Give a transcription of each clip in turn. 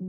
So,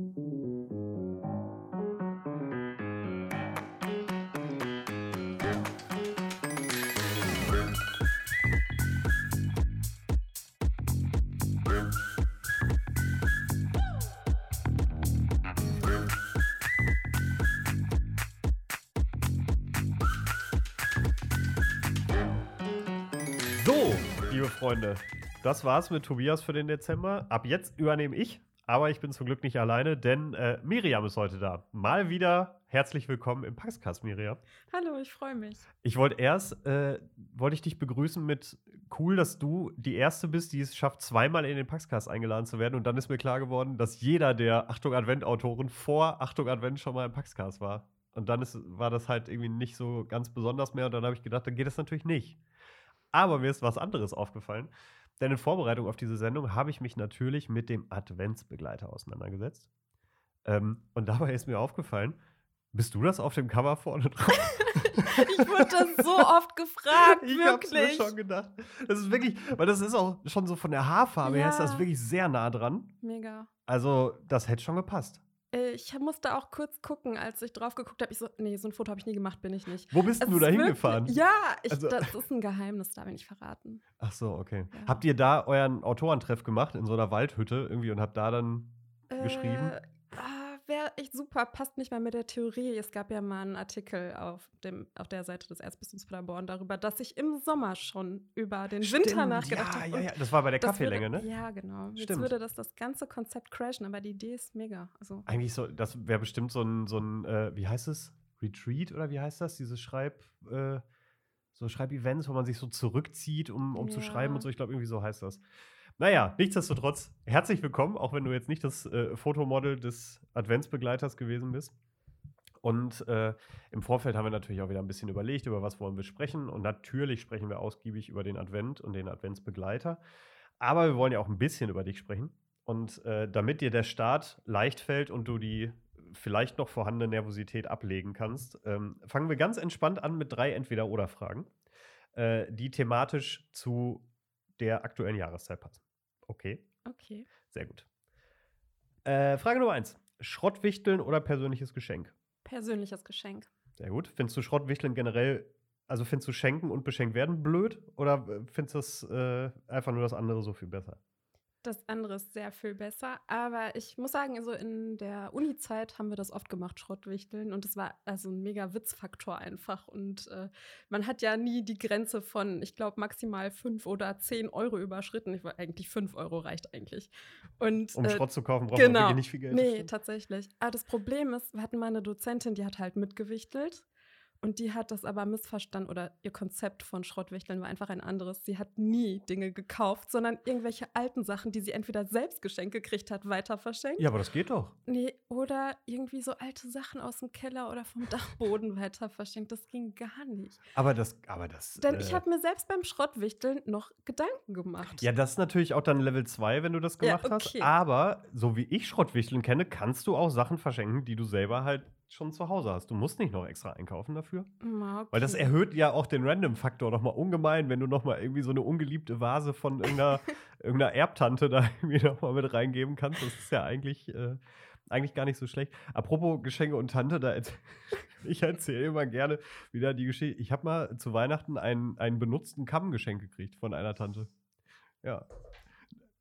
liebe Freunde, das war's mit Tobias für den Dezember. Ab jetzt übernehme ich, aber ich bin zum Glück nicht alleine, denn äh, Miriam ist heute da. Mal wieder herzlich willkommen im Paxcast, Miriam. Hallo, ich freue mich. Ich wollte erst, äh, wollte ich dich begrüßen mit cool, dass du die Erste bist, die es schafft, zweimal in den Paxcast eingeladen zu werden. Und dann ist mir klar geworden, dass jeder der Achtung Advent-Autoren vor Achtung Advent schon mal im Paxcast war. Und dann ist, war das halt irgendwie nicht so ganz besonders mehr. Und dann habe ich gedacht, dann geht das natürlich nicht. Aber mir ist was anderes aufgefallen. Denn in Vorbereitung auf diese Sendung habe ich mich natürlich mit dem Adventsbegleiter auseinandergesetzt. Ähm, und dabei ist mir aufgefallen, bist du das auf dem Cover vorne drauf? ich wurde das so oft gefragt, ich wirklich. hab's mir schon gedacht. Das ist wirklich, weil das ist auch schon so von der Haarfarbe her ist das Ja. wirklich sehr nah dran. Mega. Also, das hätte schon gepasst. Äh, Ich musste auch kurz gucken, als ich drauf geguckt habe. Ich so, nee, so ein Foto habe ich nie gemacht, bin ich nicht. Wo bist denn du da hingefahren? Ja, ich, Also- das ist ein Geheimnis, darf ich nicht verraten. Ach so, okay. Ja. Habt ihr da euren Autorentreff gemacht in so einer Waldhütte irgendwie und habt da dann geschrieben? Äh, Wäre echt super, passt nicht mal mit der Theorie. Es gab ja mal einen Artikel auf, dem, auf der Seite des Erzbistums Paderborn darüber, dass ich im Sommer schon über den Winter Stimmt, nachgedacht ja, habe. Ja, ja, das war bei der Kaffeelänge, würde, ne? Ja, genau. Jetzt Stimmt. würde das das ganze Konzept crashen, aber die Idee ist mega. Also, Eigentlich so, das wäre bestimmt so ein, so ein äh, wie heißt es? Retreat oder wie heißt das? Dieses Schreib, äh, so Schreibevents, wo man sich so zurückzieht, um, um zu schreiben Ja. und so. Ich glaube, irgendwie so heißt das. Naja, nichtsdestotrotz, herzlich willkommen, auch wenn du jetzt nicht das äh, Fotomodel des Adventsbegleiters gewesen bist. Und äh, im Vorfeld haben wir natürlich auch wieder ein bisschen überlegt, über was wollen wir sprechen. Und natürlich sprechen wir ausgiebig über den Advent und den Adventsbegleiter. Aber wir wollen ja auch ein bisschen über dich sprechen. Und äh, damit dir der Start leicht fällt und du die vielleicht noch vorhandene Nervosität ablegen kannst, ähm, fangen wir ganz entspannt an mit drei Entweder-Oder-Fragen, äh, die thematisch zu der aktuellen Jahreszeit passen. Okay, okay. sehr gut. Äh, Frage Nummer eins: Schrottwichteln oder persönliches Geschenk? Persönliches Geschenk. Sehr gut. Findest du Schrottwichteln generell, also findest du Schenken und beschenkt werden blöd oder äh, findest du das äh, einfach nur das andere so viel besser? Das andere ist sehr viel besser. Aber ich muss sagen, also in der Uni-Zeit haben wir das oft gemacht, Schrottwichteln. Und es war also ein mega Witzfaktor einfach. Und äh, man hat ja nie die Grenze von, ich glaube, maximal 5 oder 10 Euro überschritten. Ich war eigentlich 5 Euro reicht eigentlich. Und, Um äh, Schrott zu kaufen, braucht man genau. wirklich nicht viel Geld. Nee, tatsächlich. Aber das Problem ist, wir hatten mal eine Dozentin, die hat halt mitgewichtelt. Und die hat das aber missverstanden oder ihr Konzept von Schrottwichteln war einfach ein anderes. Sie hat nie Dinge gekauft, sondern irgendwelche alten Sachen, die sie entweder selbst geschenkt gekriegt hat, weiter verschenkt. Ja, aber das geht doch. Nee, oder irgendwie so alte Sachen aus dem Keller oder vom Dachboden weiter verschenkt. Das ging gar nicht. Aber das, aber das. Denn äh, ich habe mir selbst beim Schrottwichteln noch Gedanken gemacht. Ja, das ist natürlich auch dann Level 2, wenn du das Ja, gemacht okay. hast. Aber so wie ich Schrottwichteln kenne, kannst du auch Sachen verschenken, die du selber halt schon zu Hause hast. Du musst nicht noch extra einkaufen dafür. Ah, Weil das okay. erhöht ja auch den Random-Faktor nochmal ungemein, wenn du nochmal irgendwie so eine ungeliebte Vase von irgendeiner, irgendeiner Erbtante da irgendwie nochmal mit reingeben kannst. Das ist ja eigentlich, äh, eigentlich gar nicht so schlecht. Apropos Geschenke und Tante, da erz- ich erzähle immer gerne wieder die Geschichte. Ich habe mal zu Weihnachten einen, einen benutzten Kamm geschenkt gekriegt von einer Tante. Ja.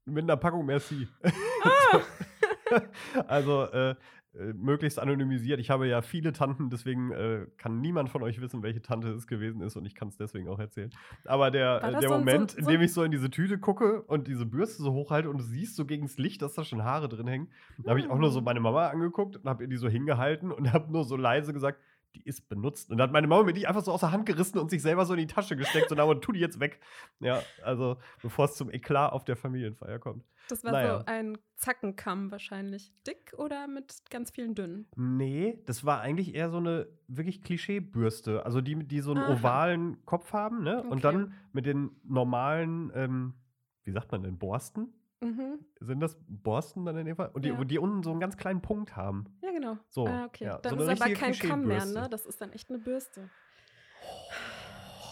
Mit einer Packung Merci. also, äh, äh, möglichst anonymisiert. Ich habe ja viele Tanten, deswegen äh, kann niemand von euch wissen, welche Tante es gewesen ist und ich kann es deswegen auch erzählen. Aber der, äh, der so ein- so- Moment, so in dem ich so in diese Tüte gucke und diese Bürste so hochhalte und du siehst so gegen das Licht, dass da schon Haare drin hängen, da habe ich auch nur so Hm. meine Mama angeguckt und habe ihr die so hingehalten und habe nur so leise gesagt, die ist benutzt. Und dann hat meine Mama mir die einfach so aus der Hand gerissen und sich selber so in die Tasche gesteckt und aber tu die jetzt weg. Ja, also bevor es zum Eklat auf der Familienfeier kommt. Das war Naja. so ein Zackenkamm wahrscheinlich. Dick oder mit ganz vielen dünnen? Nee, das war eigentlich eher so eine wirklich Klischeebürste. Also die, die so einen Aha. ovalen Kopf haben, ne? Und Okay. dann mit den normalen, ähm, wie sagt man denn, Borsten? Mhm. Sind das Borsten dann in dem Fall? Und die, Ja. die unten so einen ganz kleinen Punkt haben. Ja, genau. So, Ah, okay. ja, Dann so ist aber kein Kamm mehr, ne? Das ist dann echt eine Bürste.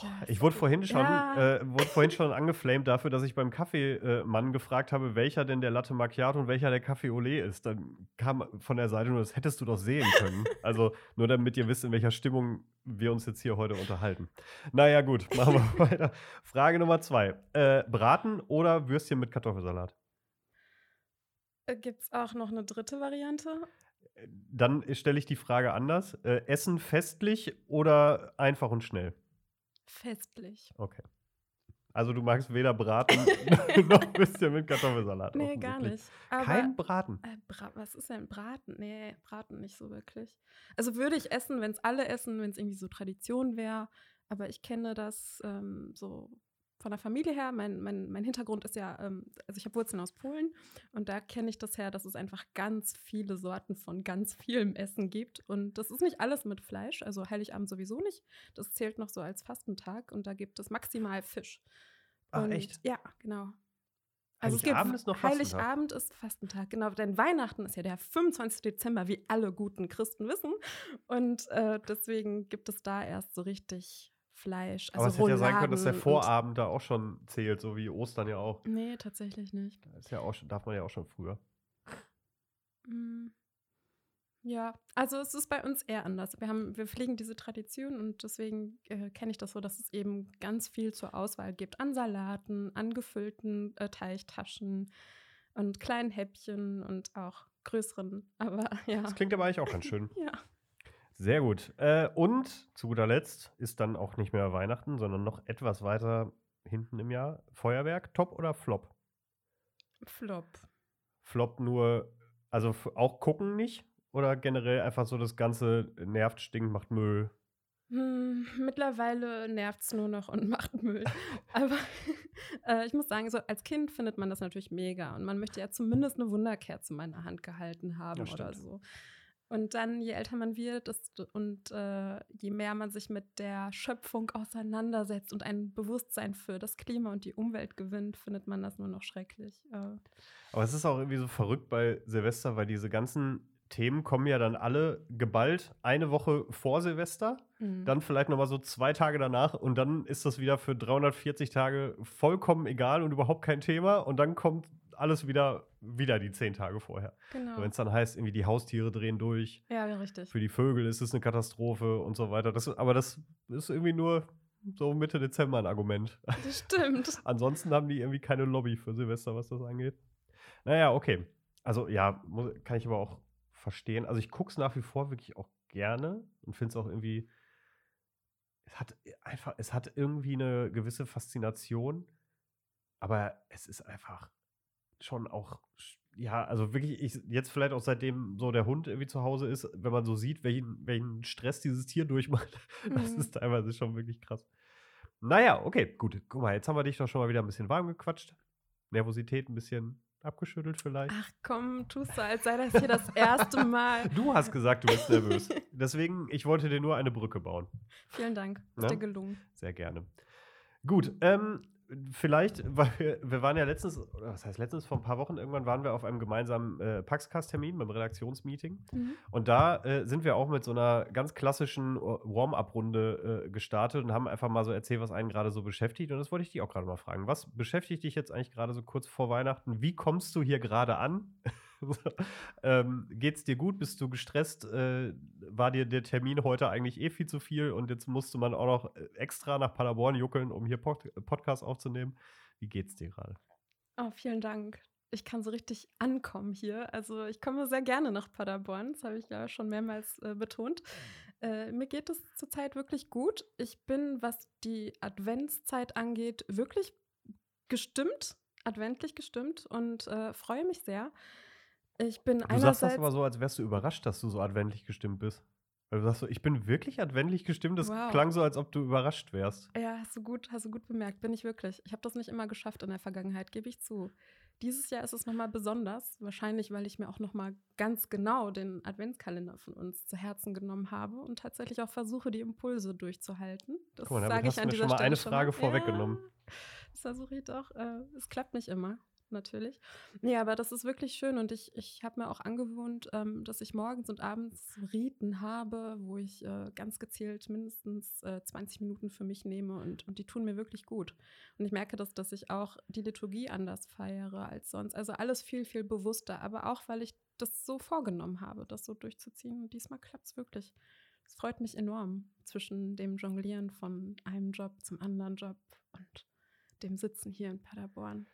Ja, Ich wurde vorhin schon, Ja. äh, wurde vorhin schon angeflamed dafür, dass ich beim Kaffeemann gefragt habe, welcher denn der Latte Macchiato und welcher der Kaffee Olé ist. Dann kam von der Seite nur, das hättest du doch sehen können. Also nur damit ihr wisst, in welcher Stimmung wir uns jetzt hier heute unterhalten. Naja, gut, machen wir weiter. Frage Nummer zwei. Äh, Braten oder Würstchen mit Kartoffelsalat? Gibt es auch noch eine dritte Variante? Dann stelle ich die Frage anders. Äh, Essen festlich oder einfach und schnell? Festlich. Okay. Also du magst weder Braten noch Würstchen mit Kartoffelsalat. Nee, gar nicht. Aber, Kein Braten. äh, Bra was ist denn Braten? Nee, Braten nicht so wirklich. Also würde ich essen, wenn es alle essen, wenn es irgendwie so Tradition wäre. Aber ich kenne das ähm, so von der Familie her. Mein, mein, mein Hintergrund ist ja, ähm, also ich habe Wurzeln aus Polen und da kenne ich das her, dass es einfach ganz viele Sorten von ganz vielem Essen gibt. Und das ist nicht alles mit Fleisch, also Heiligabend sowieso nicht. Das zählt noch so als Fastentag und da gibt es maximal Fisch. Ach, und, echt? Ja, genau. Also Heiligabend ist noch Fastentag. Heiligabend ist Fastentag, genau. Denn Weihnachten ist ja der 25. Dezember, wie alle guten Christen wissen. Und äh, deswegen gibt es da erst so richtig Fleisch. Also Aber es hätte ja sein können, dass der Vorabend da auch schon zählt, so wie Ostern ja auch. Nee, tatsächlich nicht. Das ist ja auch, darf man ja auch schon früher. Mm. Ja, also es ist bei uns eher anders. Wir, haben, wir pflegen diese Tradition und deswegen äh, kenne ich das so, dass es eben ganz viel zur Auswahl gibt an Salaten, an gefüllten äh, Teigtaschen und kleinen Häppchen und auch größeren. Aber ja. Das klingt aber eigentlich auch ganz schön. Ja. Sehr gut. Äh, und zu guter Letzt ist dann auch nicht mehr Weihnachten, sondern noch etwas weiter hinten im Jahr. Feuerwerk, Top oder Flop? Flop. Flop nur, also auch gucken nicht? Oder generell einfach so das Ganze nervt, stinkt, macht Müll? Hm, mittlerweile nervt es nur noch und macht Müll. Aber äh, ich muss sagen, so als Kind findet man das natürlich mega. Und man möchte ja zumindest eine Wunderkerze in meiner Hand gehalten haben Ja, oder so. Und dann, je älter man wird ist, und äh, je mehr man sich mit der Schöpfung auseinandersetzt und ein Bewusstsein für das Klima und die Umwelt gewinnt, findet man das nur noch schrecklich. Äh, Aber es ist auch irgendwie so verrückt bei Silvester, weil diese ganzen Themen kommen ja dann alle geballt eine Woche vor Silvester, mhm. dann vielleicht noch mal so zwei Tage danach und dann ist das wieder für 340 Tage vollkommen egal und überhaupt kein Thema und dann kommt alles wieder, wieder die zehn Tage vorher. genau. Wenn es dann heißt, irgendwie die Haustiere drehen durch, Ja, ja, richtig. für die Vögel ist es eine Katastrophe und so weiter. Das, aber das ist irgendwie nur so Mitte Dezember ein Argument. Das stimmt. Ansonsten haben die irgendwie keine Lobby für Silvester, was das angeht. Naja, okay. Also ja, muss, kann ich aber auch verstehen. Also ich gucke es nach wie vor wirklich auch gerne und finde es auch irgendwie, es hat einfach, es hat irgendwie eine gewisse Faszination, aber es ist einfach schon auch, ja, also wirklich, ich, jetzt vielleicht auch seitdem so der Hund irgendwie zu Hause ist, wenn man so sieht, welchen, welchen Stress dieses Tier durchmacht, das Mhm. ist teilweise schon wirklich krass. Naja, okay, gut. Guck mal, jetzt haben wir dich doch schon mal wieder ein bisschen warm gequatscht. Nervosität ein bisschen abgeschüttelt vielleicht. Ach komm, tust du, als sei das hier das erste Mal. Du hast gesagt, du bist nervös. Deswegen, ich wollte dir nur eine Brücke bauen. Vielen Dank. Ist Ja? dir gelungen. Sehr gerne. Gut, ähm, vielleicht, weil wir, wir waren ja letztens, oder was heißt letztens, vor ein paar Wochen irgendwann waren wir auf einem gemeinsamen äh, Paxcast-Termin beim Redaktionsmeeting. Mhm. Und da äh, sind wir auch mit so einer ganz klassischen Warm-up-Runde äh, gestartet und haben einfach mal so erzählt, was einen gerade so beschäftigt. Und das wollte ich dich auch gerade mal fragen. Was beschäftigt dich jetzt eigentlich gerade so kurz vor Weihnachten? Wie kommst du hier gerade an? ähm, geht's dir gut? Bist du gestresst? Äh, war dir der Termin heute eigentlich eh viel zu viel und jetzt musste man auch noch äh, extra nach Paderborn juckeln, um hier Pod Podcast aufzunehmen? Wie geht's dir gerade? Oh, vielen Dank. Ich kann so richtig ankommen hier. Also ich komme sehr gerne nach Paderborn. Das habe ich ja schon mehrmals äh, betont. Äh, mir geht es zurzeit wirklich gut. Ich bin, was die Adventszeit angeht, wirklich gestimmt, adventlich gestimmt und äh, freue mich sehr. Ich bin Du sagst einerseits das aber so, als wärst du überrascht, dass du so adventlich gestimmt bist. Weil du sagst so, ich bin wirklich adventlich gestimmt. Das Wow. klang so, als ob du überrascht wärst. Ja, hast du gut, hast du gut bemerkt. Bin ich wirklich. Ich habe das nicht immer geschafft in der Vergangenheit, gebe ich zu. Dieses Jahr ist es nochmal besonders. Wahrscheinlich, weil ich mir auch nochmal ganz genau den Adventskalender von uns zu Herzen genommen habe und tatsächlich auch versuche, die Impulse durchzuhalten. Das Guck mal, damit sage hast ich du an mir dieser schon mal Stelle eine Frage vorweggenommen. Ja, das versuche ich doch. Äh, es klappt nicht immer. Natürlich. Ja, aber das ist wirklich schön und ich, ich habe mir auch angewohnt, ähm, dass ich morgens und abends Riten habe, wo ich äh, ganz gezielt mindestens äh, 20 Minuten für mich nehme und, und die tun mir wirklich gut. Und ich merke das, dass ich auch die Liturgie anders feiere als sonst. Also alles viel, viel bewusster, aber auch, weil ich das so vorgenommen habe, das so durchzuziehen. Und diesmal klappt es wirklich. Es freut mich enorm zwischen dem Jonglieren von einem Job zum anderen Job und dem Sitzen hier in Paderborn.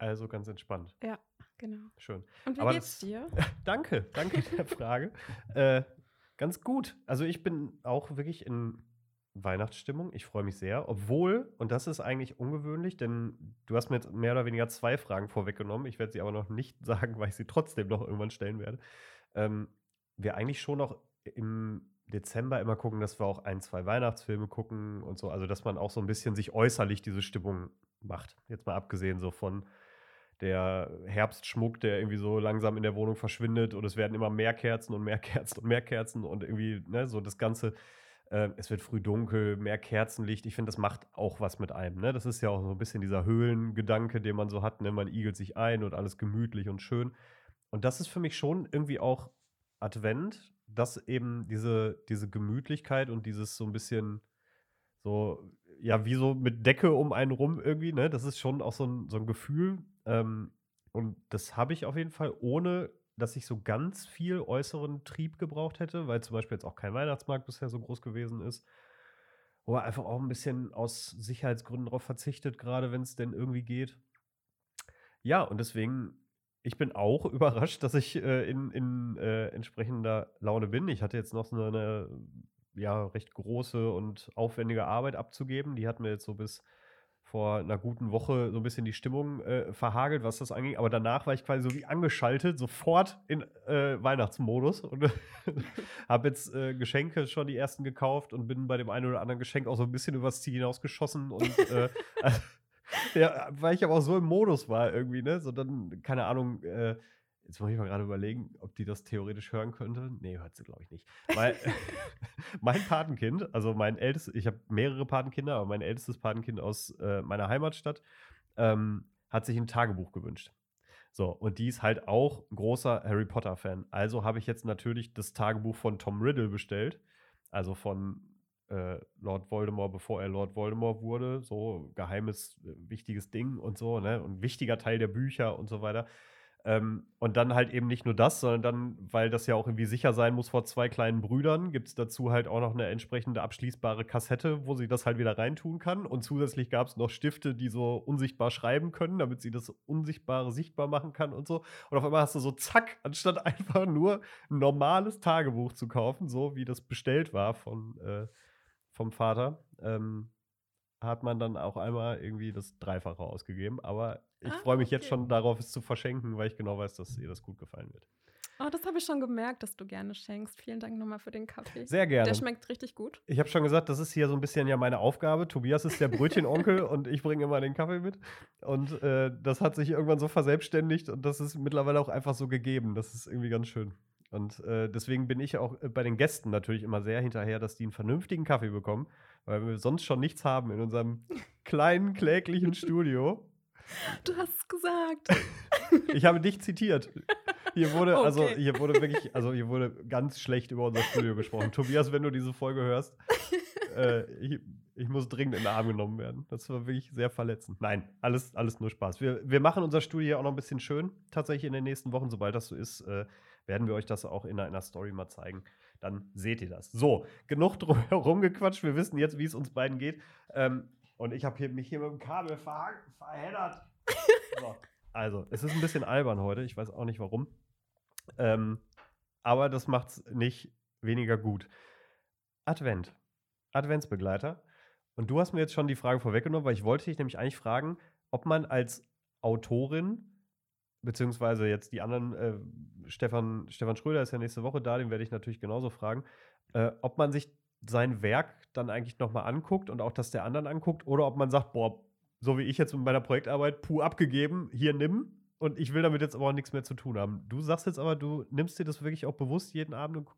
Also ganz entspannt. Ja, genau. Schön. Und wie Aber geht's das- dir? Danke, danke der Frage. Äh, ganz gut. Also ich bin auch wirklich in Weihnachtsstimmung. Ich freue mich sehr. Obwohl, und das ist eigentlich ungewöhnlich, denn du hast mir jetzt mehr oder weniger zwei Fragen vorweggenommen. Ich werde sie aber noch nicht sagen, weil ich sie trotzdem noch irgendwann stellen werde. Ähm, wir eigentlich schon noch im Dezember immer gucken, dass wir auch ein, zwei Weihnachtsfilme gucken und so. Also, dass man auch so ein bisschen sich äußerlich diese Stimmung macht. Jetzt mal abgesehen so von der Herbstschmuck, der irgendwie so langsam in der Wohnung verschwindet und es werden immer mehr Kerzen und mehr Kerzen und mehr Kerzen und irgendwie, ne, so das Ganze, äh, es wird früh dunkel, mehr Kerzenlicht. Ich finde, das macht auch was mit einem, ne? Das ist ja auch so ein bisschen dieser Höhlengedanke, den man so hat, ne? Man igelt sich ein und alles gemütlich und schön. Und das ist für mich schon irgendwie auch Advent, dass eben diese, diese Gemütlichkeit und dieses so ein bisschen so, ja, wie so mit Decke um einen rum irgendwie, ne? Das ist schon auch so ein, so ein Gefühl. Ähm, und das habe ich auf jeden Fall, ohne dass ich so ganz viel äußeren Trieb gebraucht hätte, weil zum Beispiel jetzt auch kein Weihnachtsmarkt bisher so groß gewesen ist. Wo er einfach auch ein bisschen aus Sicherheitsgründen darauf verzichtet, gerade wenn es denn irgendwie geht. Ja, und deswegen, ich bin auch überrascht, dass ich äh, in, in äh, entsprechender Laune bin. Ich hatte jetzt noch so eine ja, recht große und aufwendige Arbeit abzugeben. Die hat mir jetzt so bis vor einer guten Woche so ein bisschen die Stimmung äh, verhagelt, was das anging. Aber danach war ich quasi so wie angeschaltet, sofort in äh, Weihnachtsmodus und habe jetzt äh, Geschenke schon die ersten gekauft und bin bei dem einen oder anderen Geschenk auch so ein bisschen übers Ziel hinausgeschossen und äh, ja, weil ich aber auch so im Modus war irgendwie, ne? So dann, keine Ahnung, äh, jetzt muss ich mal gerade überlegen, ob die das theoretisch hören könnte. Nee, hört sie, glaube ich, nicht. Weil mein Patenkind, also mein ältestes, ich habe mehrere Patenkinder, aber mein ältestes Patenkind aus äh, meiner Heimatstadt, ähm, hat sich ein Tagebuch gewünscht. So, und die ist halt auch ein großer Harry Potter-Fan. Also habe ich jetzt natürlich das Tagebuch von Tom Riddle bestellt. Also von äh, Lord Voldemort, bevor er Lord Voldemort wurde. So geheimes, äh, wichtiges Ding und so, ne? Und wichtiger Teil der Bücher und so weiter. Ähm, und dann halt eben nicht nur das, sondern dann, weil das ja auch irgendwie sicher sein muss vor zwei kleinen Brüdern, gibt es dazu halt auch noch eine entsprechende abschließbare Kassette, wo sie das halt wieder reintun kann. Und zusätzlich gab es noch Stifte, die so unsichtbar schreiben können, damit sie das Unsichtbare sichtbar machen kann und so. Und auf einmal hast du so zack, anstatt einfach nur ein normales Tagebuch zu kaufen, so wie das bestellt war von, äh, vom Vater, ähm, hat man dann auch einmal irgendwie das Dreifache ausgegeben. Aber ich Ah, freue mich jetzt okay. schon darauf, es zu verschenken, weil ich genau weiß, dass ihr das gut gefallen wird. Oh, das habe ich schon gemerkt, dass du gerne schenkst. Vielen Dank nochmal für den Kaffee. Sehr gerne. Der schmeckt richtig gut. Ich habe schon gesagt, das ist hier so ein bisschen ja meine Aufgabe. Tobias ist der Brötchenonkel und ich bringe immer den Kaffee mit. Und äh, das hat sich irgendwann so verselbstständigt und das ist mittlerweile auch einfach so gegeben. Das ist irgendwie ganz schön. Und äh, deswegen bin ich auch äh, bei den Gästen natürlich immer sehr hinterher, dass die einen vernünftigen Kaffee bekommen, weil wir sonst schon nichts haben in unserem kleinen, kläglichen Studio. Du hast es gesagt. Ich habe dich zitiert. Hier wurde, also Okay. hier wurde wirklich, also hier wurde ganz schlecht über unser Studio gesprochen. Tobias, wenn du diese Folge hörst, äh, ich, ich muss dringend in den Arm genommen werden. Das war wirklich sehr verletzend. Nein, alles, alles nur Spaß. Wir, wir machen unser Studio auch noch ein bisschen schön. Tatsächlich in den nächsten Wochen, sobald das so ist, äh, werden wir euch das auch in einer Story mal zeigen. Dann seht ihr das. So, genug drum gequatscht. Wir wissen jetzt, wie es uns beiden geht. Ähm, und ich habe mich hier mit dem Kabel verha- verheddert. So. Also, es ist ein bisschen albern heute. Ich weiß auch nicht warum. Ähm, aber das macht es nicht weniger gut. Advent. Adventsbegleiter. Und du hast mir jetzt schon die Frage vorweggenommen, weil ich wollte dich nämlich eigentlich fragen, ob man als Autorin, beziehungsweise jetzt die anderen, äh, Stefan, Stefan Schröder ist ja nächste Woche da, den werde ich natürlich genauso fragen, äh, ob man sich sein Werk dann eigentlich nochmal anguckt und auch das der anderen anguckt, oder ob man sagt, boah, so wie ich jetzt mit meiner Projektarbeit, puh, abgegeben, hier nimm. Und ich will damit jetzt aber auch nichts mehr zu tun haben. Du sagst jetzt aber, du nimmst dir das wirklich auch bewusst jeden Abend und gu-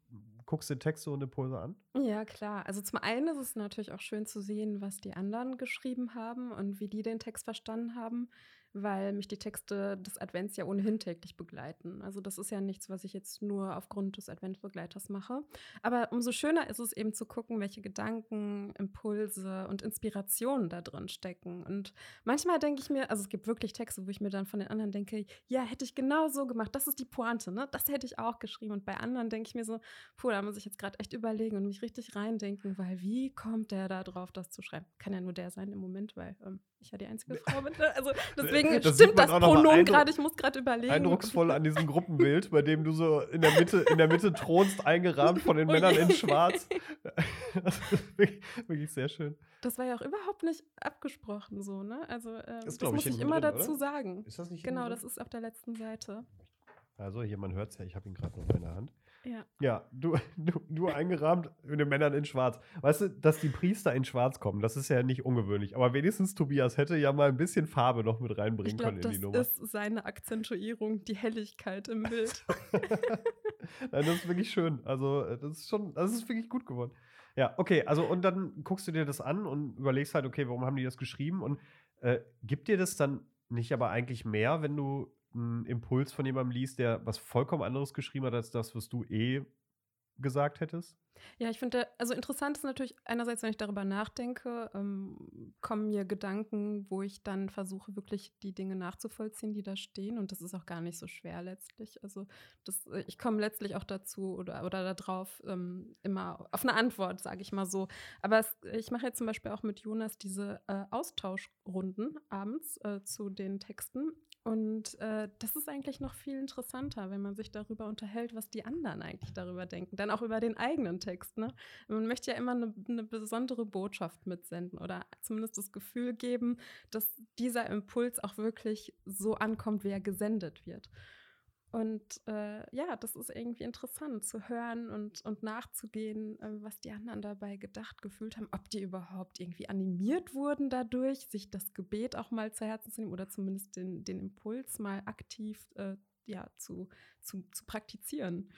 guckst du Texte und Impulse an? Ja, klar. Also zum einen ist es natürlich auch schön zu sehen, was die anderen geschrieben haben und wie die den Text verstanden haben weil mich die Texte des Advents ja ohnehin täglich begleiten. Also das ist ja nichts, was ich jetzt nur aufgrund des Adventbegleiters mache. Aber umso schöner ist es eben zu gucken, welche Gedanken, Impulse und Inspirationen da drin stecken. Und manchmal denke ich mir, also es gibt wirklich Texte, wo ich mir dann von den anderen denke, ja, hätte ich genau so gemacht, das ist die Pointe, ne? Das hätte ich auch geschrieben. Und bei anderen denke ich mir so, puh, da muss ich jetzt gerade echt überlegen und mich richtig reindenken, weil wie kommt der da drauf, das zu schreiben? Kann ja nur der sein im Moment, weil ähm, ich ja die einzige Frau. Ne? Also deswegen das stimmt das Pronomen gerade. Ich muss gerade überlegen. Eindrucksvoll an diesem Gruppenbild, bei dem du so in der Mitte, in der Mitte thronst, eingerahmt von den oh Männern in Schwarz. das ist wirklich, wirklich, sehr schön. Das war ja auch überhaupt nicht abgesprochen so, ne? Also äh, das, das muss ich immer drin, dazu oder? sagen. Ist das nicht Genau, das ist auf der letzten Seite. Also hier, man hört es ja, ich habe ihn gerade noch in meiner Hand. Ja. Ja, du, du, du eingerahmt mit den Männern in Schwarz. Weißt du, dass die Priester in Schwarz kommen, das ist ja nicht ungewöhnlich. Aber wenigstens Tobias hätte ja mal ein bisschen Farbe noch mit reinbringen glaub, können in die Nummer. Das ist seine Akzentuierung, die Helligkeit im Bild. Nein, das ist wirklich schön. Also, das ist schon, das ist wirklich gut geworden. Ja, okay, also und dann guckst du dir das an und überlegst halt, okay, warum haben die das geschrieben? Und äh, gibt dir das dann nicht aber eigentlich mehr, wenn du einen Impuls von jemandem liest, der was vollkommen anderes geschrieben hat, als das, was du eh gesagt hättest? Ja, ich finde, also interessant ist natürlich einerseits, wenn ich darüber nachdenke, ähm, kommen mir Gedanken, wo ich dann versuche, wirklich die Dinge nachzuvollziehen, die da stehen. Und das ist auch gar nicht so schwer letztlich. Also das, äh, ich komme letztlich auch dazu oder, oder darauf ähm, immer auf eine Antwort, sage ich mal so. Aber es, ich mache jetzt zum Beispiel auch mit Jonas diese äh, Austauschrunden abends äh, zu den Texten. Und äh, das ist eigentlich noch viel interessanter, wenn man sich darüber unterhält, was die anderen eigentlich darüber denken. Dann auch über den eigenen Text. Ne? Man möchte ja immer eine, eine besondere Botschaft mitsenden oder zumindest das Gefühl geben, dass dieser Impuls auch wirklich so ankommt, wie er gesendet wird. Und äh, ja, das ist irgendwie interessant zu hören und, und nachzugehen, äh, was die anderen dabei gedacht, gefühlt haben, ob die überhaupt irgendwie animiert wurden dadurch, sich das Gebet auch mal zu Herzen zu nehmen oder zumindest den, den Impuls mal aktiv äh, ja, zu, zu, zu praktizieren.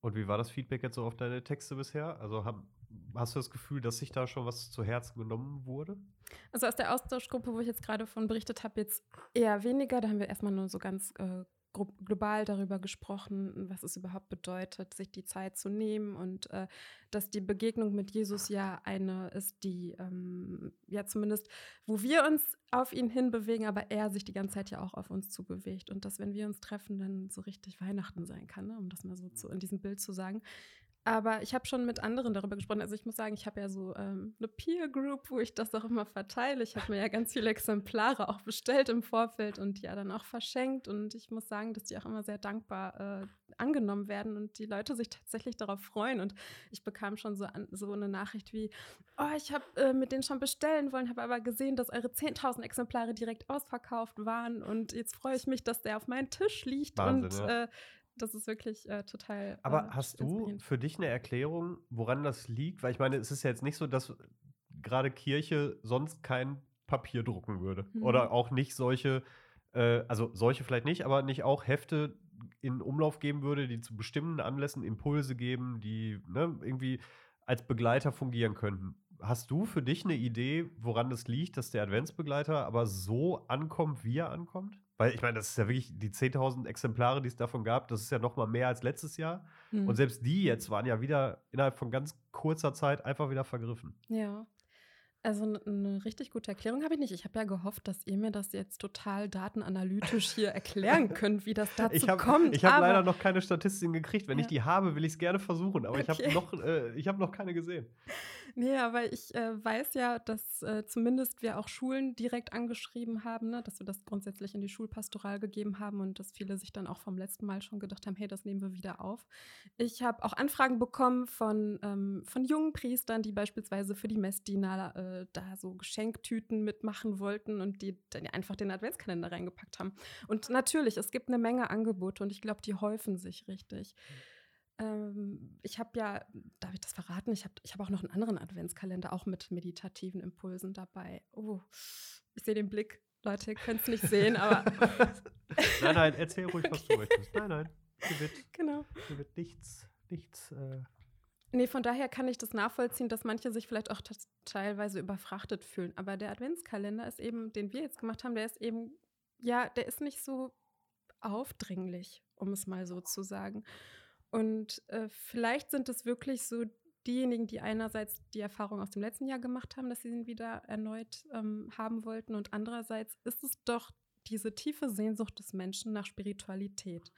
Und wie war das Feedback jetzt so auf deine Texte bisher? Also hab, hast du das Gefühl, dass sich da schon was zu Herzen genommen wurde? Also aus der Austauschgruppe, wo ich jetzt gerade von berichtet habe, jetzt eher weniger. Da haben wir erstmal nur so ganz äh, global darüber gesprochen, was es überhaupt bedeutet, sich die Zeit zu nehmen und äh, dass die Begegnung mit Jesus ja eine ist, die ähm, ja zumindest, wo wir uns auf ihn hinbewegen, aber er sich die ganze Zeit ja auch auf uns zubewegt und dass, wenn wir uns treffen, dann so richtig Weihnachten sein kann, ne? um das mal so zu, in diesem Bild zu sagen. Aber ich habe schon mit anderen darüber gesprochen. Also ich muss sagen, ich habe ja so ähm, eine Peer Group, wo ich das auch immer verteile. Ich habe mir ja ganz viele Exemplare auch bestellt im Vorfeld und ja dann auch verschenkt. Und ich muss sagen, dass die auch immer sehr dankbar äh, angenommen werden und die Leute sich tatsächlich darauf freuen. Und ich bekam schon so, an, so eine Nachricht wie, oh, ich habe äh, mit denen schon bestellen wollen, habe aber gesehen, dass eure 10.000 Exemplare direkt ausverkauft waren. Und jetzt freue ich mich, dass der auf meinem Tisch liegt. Wahnsinn, und ja. äh, das ist wirklich äh, total. Aber äh, hast du für dich eine Erklärung, woran das liegt? Weil ich meine, es ist ja jetzt nicht so, dass gerade Kirche sonst kein Papier drucken würde. Mhm. Oder auch nicht solche, äh, also solche vielleicht nicht, aber nicht auch Hefte in Umlauf geben würde, die zu bestimmten Anlässen Impulse geben, die ne, irgendwie als Begleiter fungieren könnten. Hast du für dich eine Idee, woran das liegt, dass der Adventsbegleiter aber so ankommt, wie er ankommt? Weil ich meine, das ist ja wirklich die 10.000 Exemplare, die es davon gab, das ist ja noch mal mehr als letztes Jahr. Mhm. Und selbst die jetzt waren ja wieder innerhalb von ganz kurzer Zeit einfach wieder vergriffen. Ja. Also eine richtig gute Erklärung habe ich nicht. Ich habe ja gehofft, dass ihr mir das jetzt total datenanalytisch hier erklären könnt, wie das dazu ich hab, kommt. Ich habe leider noch keine Statistiken gekriegt. Wenn ja. ich die habe, will ich es gerne versuchen. Aber okay. ich habe noch, äh, hab noch keine gesehen. Nee, aber ich äh, weiß ja, dass äh, zumindest wir auch Schulen direkt angeschrieben haben, ne? dass wir das grundsätzlich in die Schulpastoral gegeben haben und dass viele sich dann auch vom letzten Mal schon gedacht haben, hey, das nehmen wir wieder auf. Ich habe auch Anfragen bekommen von, ähm, von jungen Priestern, die beispielsweise für die Messdiener äh, da so Geschenktüten mitmachen wollten und die dann einfach den Adventskalender reingepackt haben. Und natürlich, es gibt eine Menge Angebote und ich glaube, die häufen sich richtig. Ähm, ich habe ja, darf ich das verraten? Ich habe ich hab auch noch einen anderen Adventskalender, auch mit meditativen Impulsen dabei. Oh, ich sehe den Blick. Leute, ihr könnt es nicht sehen, aber. nein, nein, erzähl ruhig, was okay. du möchtest. Nein, nein. Hier wird, genau. hier wird nichts nichts. Äh Nee, von daher kann ich das nachvollziehen, dass manche sich vielleicht auch teilweise überfrachtet fühlen. Aber der Adventskalender ist eben, den wir jetzt gemacht haben, der ist eben, ja, der ist nicht so aufdringlich, um es mal so zu sagen. Und äh, vielleicht sind es wirklich so diejenigen, die einerseits die Erfahrung aus dem letzten Jahr gemacht haben, dass sie ihn wieder erneut ähm, haben wollten, und andererseits ist es doch diese tiefe Sehnsucht des Menschen nach Spiritualität.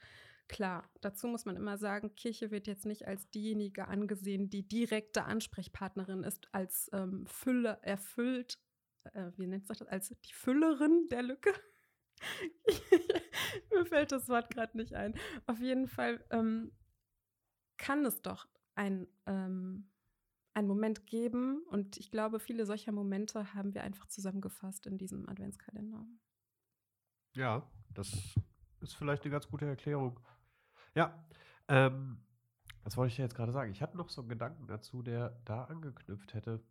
Klar, dazu muss man immer sagen, Kirche wird jetzt nicht als diejenige angesehen, die direkte Ansprechpartnerin ist, als ähm, Fülle erfüllt, äh, wie nennt sich das, als die Füllerin der Lücke. Mir fällt das Wort gerade nicht ein. Auf jeden Fall ähm, kann es doch ein, ähm, einen Moment geben und ich glaube, viele solcher Momente haben wir einfach zusammengefasst in diesem Adventskalender. Ja, das ist vielleicht eine ganz gute Erklärung. Ja, ähm, was wollte ich jetzt gerade sagen? Ich hatte noch so einen Gedanken dazu, der da angeknüpft hätte.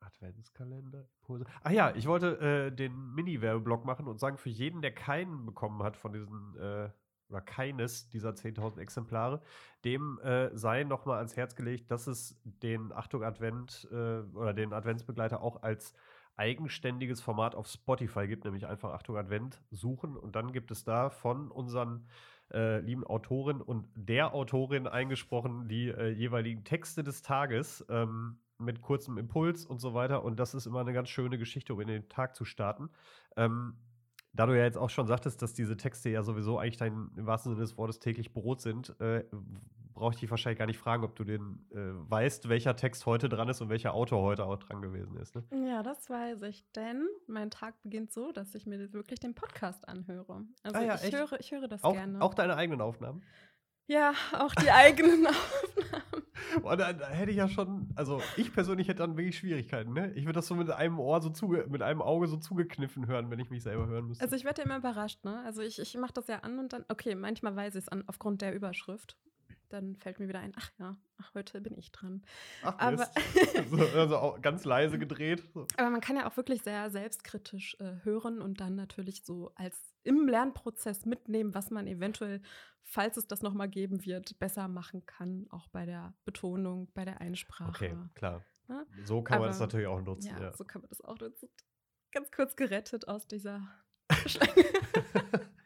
Adventskalender, Impulse. Ah ja, ich wollte äh, den Mini-Werbeblock machen und sagen, für jeden, der keinen bekommen hat von diesen, äh, oder keines dieser 10.000 Exemplare, dem äh, sei nochmal ans Herz gelegt, dass es den Achtung Advent äh, oder den Adventsbegleiter auch als eigenständiges Format auf Spotify gibt, nämlich einfach Achtung Advent suchen und dann gibt es da von unseren äh, lieben Autorin und der Autorin eingesprochen die äh, jeweiligen Texte des Tages ähm, mit kurzem Impuls und so weiter. Und das ist immer eine ganz schöne Geschichte, um in den Tag zu starten. Ähm, da du ja jetzt auch schon sagtest, dass diese Texte ja sowieso eigentlich dein im wahrsten Sinne des Wortes täglich Brot sind, äh, brauche ich dich wahrscheinlich gar nicht fragen, ob du den äh, weißt, welcher Text heute dran ist und welcher Autor heute auch dran gewesen ist. Ne? Ja, das weiß ich, denn mein Tag beginnt so, dass ich mir wirklich den Podcast anhöre. Also Ah ja, ich, echt? höre, ich höre das Auch, gerne. auch deine eigenen Aufnahmen? ja, auch die eigenen Aufnahmen. Boah, da, da hätte ich ja schon, also ich persönlich hätte dann wirklich Schwierigkeiten, ne? Ich würde das so mit einem Ohr so zuge, mit einem Auge so zugekniffen hören, wenn ich mich selber hören müsste. Also ich werde ja immer überrascht, ne? Also ich, ich mache das ja an und dann, okay, manchmal weiß ich es an aufgrund der Überschrift. Dann fällt mir wieder ein, ach ja, ach, heute bin ich dran. Ach, aber- also auch ganz leise gedreht. Aber man kann ja auch wirklich sehr selbstkritisch äh, hören und dann natürlich so als im Lernprozess mitnehmen, was man eventuell, falls es das nochmal geben wird, besser machen kann, auch bei der Betonung, bei der Einsprache. Okay, klar. Ja, So kann man das aber- natürlich auch nutzen, Ja, ja. so kann man das auch nutzen. Ganz kurz gerettet aus dieser Schlange.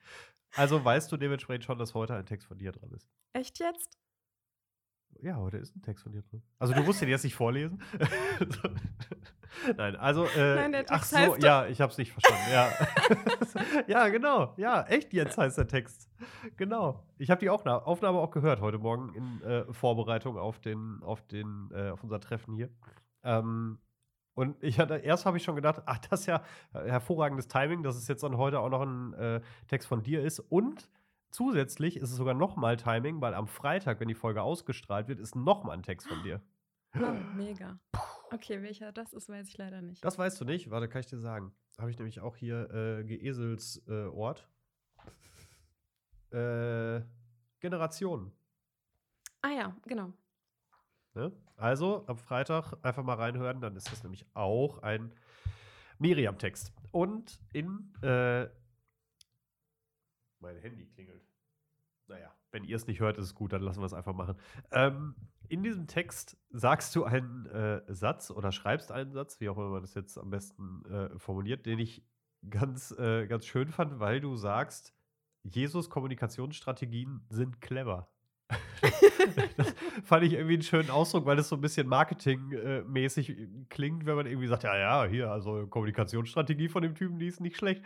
also weißt du dementsprechend schon, dass heute ein Text von dir dran ist. Echt jetzt? Ja, heute ist ein Text von dir drin. Also du musst den jetzt nicht vorlesen. Nein, also äh, Nein, der ach Text so, ja, ich hab's nicht verstanden. Ja. ja, genau. Ja, echt jetzt heißt der Text. Genau. Ich habe die Aufna Aufnahme auch gehört heute Morgen in äh, Vorbereitung auf den auf den äh, auf unser Treffen hier. Ähm, und ich hatte erst habe ich schon gedacht, ach, das ist ja hervorragendes Timing, dass es jetzt dann heute auch noch ein äh, Text von dir ist und Zusätzlich ist es sogar nochmal Timing, weil am Freitag, wenn die Folge ausgestrahlt wird, ist nochmal ein Text von dir. Oh, mega. Okay, welcher das ist, weiß ich leider nicht. Das weißt du nicht? Warte, kann ich dir sagen. Habe ich nämlich auch hier äh, Geeselsort. Äh, Ort. äh, Generationen. ah ja, genau. Ne? Also am Freitag einfach mal reinhören, dann ist das nämlich auch ein Miriam-Text. Und in äh, mein Handy klingelt. Naja, wenn ihr es nicht hört, ist es gut, dann lassen wir es einfach machen. Ähm, in diesem Text sagst du einen äh, Satz oder schreibst einen Satz, wie auch immer man das jetzt am besten äh, formuliert, den ich ganz, äh, ganz schön fand, weil du sagst, Jesus Kommunikationsstrategien sind clever. das fand ich irgendwie einen schönen Ausdruck, weil das so ein bisschen marketingmäßig klingt, wenn man irgendwie sagt, ja, ja, hier, also Kommunikationsstrategie von dem Typen, die ist nicht schlecht.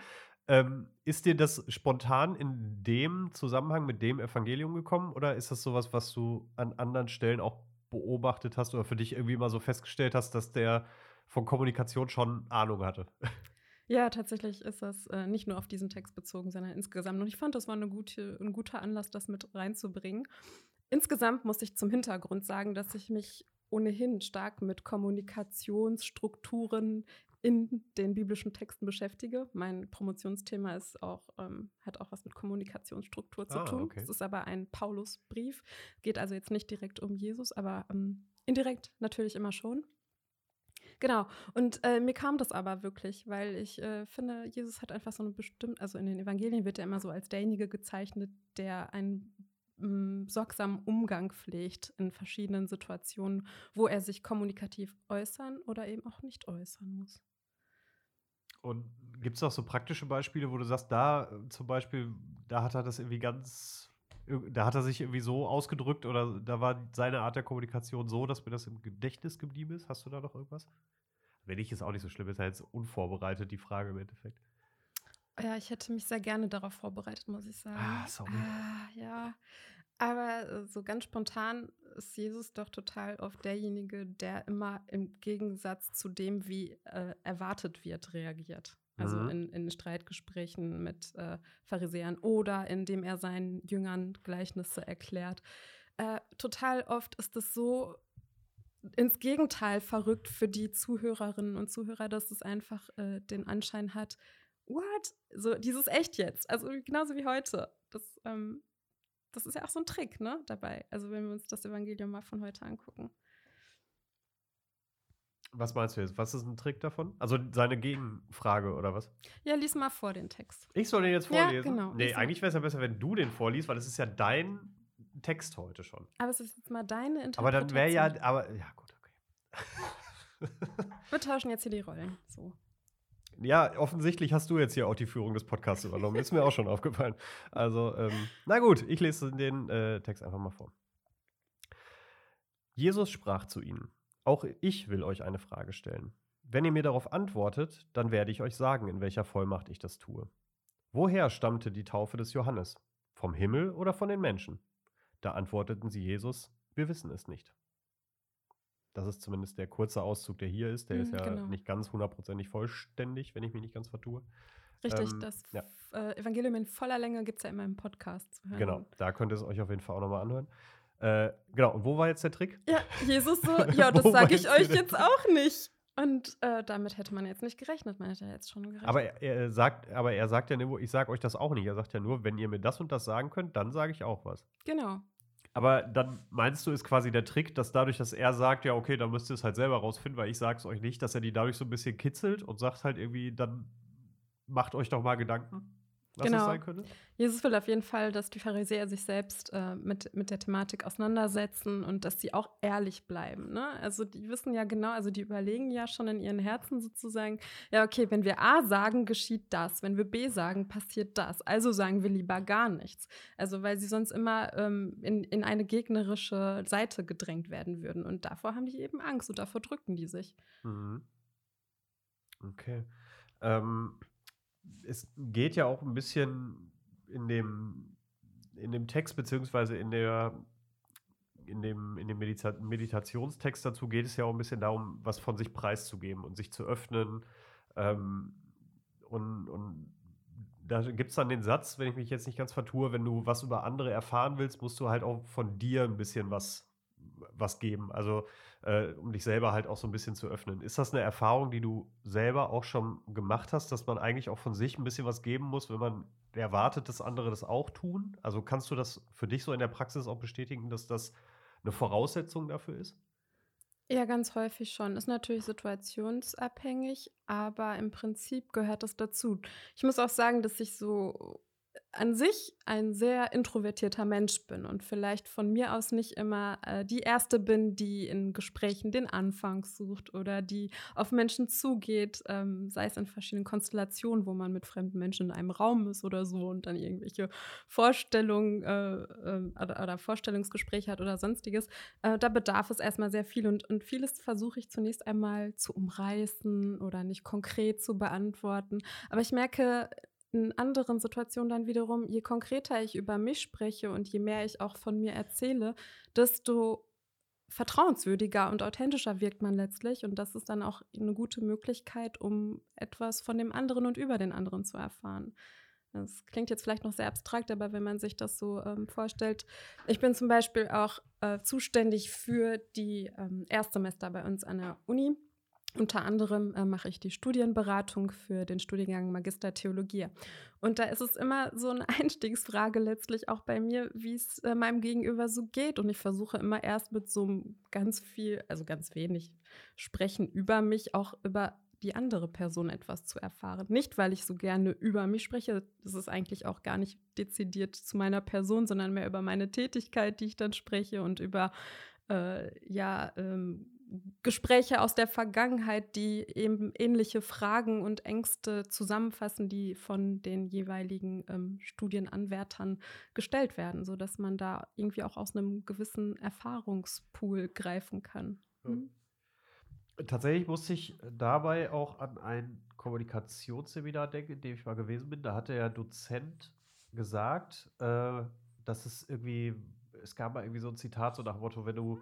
Ähm, ist dir das spontan in dem Zusammenhang mit dem Evangelium gekommen oder ist das sowas, was du an anderen Stellen auch beobachtet hast oder für dich irgendwie mal so festgestellt hast, dass der von Kommunikation schon Ahnung hatte? Ja, tatsächlich ist das äh, nicht nur auf diesen Text bezogen, sondern insgesamt. Und ich fand, das war eine gute, ein guter Anlass, das mit reinzubringen. Insgesamt muss ich zum Hintergrund sagen, dass ich mich ohnehin stark mit Kommunikationsstrukturen in den biblischen Texten beschäftige. Mein Promotionsthema ist auch, ähm, hat auch was mit Kommunikationsstruktur zu Ah, tun. okay. Es ist aber ein Paulusbrief. Geht also jetzt nicht direkt um Jesus, aber ähm, indirekt natürlich immer schon. Genau. Und äh, mir kam das aber wirklich, weil ich äh, finde, Jesus hat einfach so eine bestimmte, also in den Evangelien wird er immer so als derjenige gezeichnet, der ein mm, sorgsamen Umgang pflegt in verschiedenen Situationen, wo er sich kommunikativ äußern oder eben auch nicht äußern muss. Und gibt es auch so praktische Beispiele, wo du sagst, da äh, zum Beispiel, da hat er das irgendwie ganz, da hat er sich irgendwie so ausgedrückt oder da war seine Art der Kommunikation so, dass mir das im Gedächtnis geblieben ist? Hast du da noch irgendwas? Wenn nicht, ist auch nicht so schlimm, ist ja jetzt unvorbereitet die Frage im Endeffekt. Ja, ich hätte mich sehr gerne darauf vorbereitet, muss ich sagen. Ah, sorry. Ah, ja. Aber äh, so ganz spontan ist Jesus doch total oft derjenige, der immer im Gegensatz zu dem, wie äh, erwartet wird, reagiert. Also Mhm. in, in Streitgesprächen mit äh, Pharisäern oder indem er seinen Jüngern Gleichnisse erklärt. Äh, total oft ist es so ins Gegenteil verrückt für die Zuhörerinnen und Zuhörer, dass es einfach äh, den Anschein hat, what? So dieses echt jetzt. Also genauso wie heute. Das, ähm, das ist ja auch so ein Trick, ne, dabei. Also wenn wir uns das Evangelium mal von heute angucken. Was meinst du jetzt? Was ist ein Trick davon? Also seine Gegenfrage oder was? Ja, lies mal vor den Text. Ich soll den jetzt Ja, vorlesen? genau. Nee, eigentlich wäre es ja besser, wenn du den vorliest, weil es ist ja dein Text heute schon. Aber es ist jetzt mal deine Interpretation. Aber dann wäre ja, aber ja gut, okay. Wir tauschen jetzt hier die Rollen. So. Ja, offensichtlich hast du jetzt hier auch die Führung des Podcasts übernommen. Ist mir auch schon aufgefallen. Also, ähm, na gut, ich lese den äh, Text einfach mal vor. Jesus sprach zu ihnen: Auch ich will euch eine Frage stellen. Wenn ihr mir darauf antwortet, dann werde ich euch sagen, in welcher Vollmacht ich das tue. Woher stammte die Taufe des Johannes? Vom Himmel oder von den Menschen? Da antworteten sie Jesus: Wir wissen es nicht. Das ist zumindest der kurze Auszug, der hier ist. Der ist Mhm, ja genau. nicht ganz hundertprozentig vollständig, wenn ich mich nicht ganz vertue. Richtig, Ähm, das ja. äh, Evangelium in voller Länge gibt es ja immer im Podcast zu hören. Genau, da könnt ihr es euch auf jeden Fall auch nochmal anhören. Äh, genau, und wo war jetzt der Trick? Ja, Jesus so, ja, das sage ich euch jetzt auch nicht. Und äh, damit hätte man jetzt nicht gerechnet. Man hätte ja jetzt schon gerechnet. Aber er, er sagt, aber er sagt ja nur, ich sage euch das auch nicht. Er sagt ja nur, wenn ihr mir das und das sagen könnt, dann sage ich auch was. genau. Aber dann meinst du, ist quasi der Trick, dass dadurch, dass er sagt, ja, okay, dann müsst ihr es halt selber rausfinden, weil ich sage es euch nicht, dass er die dadurch so ein bisschen kitzelt und sagt halt irgendwie, dann macht euch doch mal Gedanken, was es Genau. sein könnte. Jesus will auf jeden Fall, dass die Pharisäer sich selbst äh, mit, mit der Thematik auseinandersetzen und dass sie auch ehrlich bleiben. Ne? Also die wissen ja genau, also die überlegen ja schon in ihren Herzen sozusagen, ja, okay, wenn wir A sagen, geschieht das, wenn wir B sagen, passiert das. Also sagen wir lieber gar nichts. Also weil sie sonst immer ähm, in, in eine gegnerische Seite gedrängt werden würden. Und davor haben die eben Angst und davor drücken die sich. Mhm. Okay. Ähm, es geht ja auch ein bisschen in dem, in dem Text, beziehungsweise in der in dem, in dem Medita Meditationstext dazu geht es ja auch ein bisschen darum, was von sich preiszugeben und sich zu öffnen. Ähm, und, und da gibt es dann den Satz, wenn ich mich jetzt nicht ganz vertue, wenn du was über andere erfahren willst, musst du halt auch von dir ein bisschen was, was geben. Also äh, um dich selber halt auch so ein bisschen zu öffnen. Ist das eine Erfahrung, die du selber auch schon gemacht hast, dass man eigentlich auch von sich ein bisschen was geben muss, wenn man erwartet, dass andere das auch tun? Also kannst du das für dich so in der Praxis auch bestätigen, dass das eine Voraussetzung dafür ist? Ja, ganz häufig schon. Ist natürlich situationsabhängig, aber im Prinzip gehört das dazu. Ich muss auch sagen, dass ich so an sich ein sehr introvertierter Mensch bin und vielleicht von mir aus nicht immer äh, die Erste bin, die in Gesprächen den Anfang sucht oder die auf Menschen zugeht, ähm, sei es in verschiedenen Konstellationen, wo man mit fremden Menschen in einem Raum ist oder so und dann irgendwelche Vorstellungen äh, äh, oder, Vorstellungsgespräche hat oder sonstiges. Äh, da bedarf es erstmal sehr viel und, und vieles versuche ich zunächst einmal zu umreißen oder nicht konkret zu beantworten. Aber ich merke, in anderen Situationen dann wiederum, je konkreter ich über mich spreche und je mehr ich auch von mir erzähle, desto vertrauenswürdiger und authentischer wirkt man letztlich. Und das ist dann auch eine gute Möglichkeit, um etwas von dem anderen und über den anderen zu erfahren. Das klingt jetzt vielleicht noch sehr abstrakt, aber wenn man sich das so ähm, vorstellt, ich bin zum Beispiel auch äh, zuständig für die ähm, Erstsemester bei uns an der Uni. Unter anderem äh, mache ich die Studienberatung für den Studiengang Magister Theologie. Und da ist es immer so eine Einstiegsfrage letztlich auch bei mir, wie es äh, meinem Gegenüber so geht. Und ich versuche immer erst mit so ganz viel, also ganz wenig Sprechen über mich, auch über die andere Person etwas zu erfahren. Nicht, weil ich so gerne über mich spreche, das ist eigentlich auch gar nicht dezidiert zu meiner Person, sondern mehr über meine Tätigkeit, die ich dann spreche und über äh, ja, ähm, Gespräche aus der Vergangenheit, die eben ähnliche Fragen und Ängste zusammenfassen, die von den jeweiligen ähm, Studienanwärtern gestellt werden, sodass man da irgendwie auch aus einem gewissen Erfahrungspool greifen kann. Hm? Tatsächlich musste ich dabei auch an ein Kommunikationsseminar denken, in dem ich mal gewesen bin. Da hatte der Dozent gesagt, äh, dass es irgendwie, es gab mal irgendwie so ein Zitat so nach dem Motto, wenn du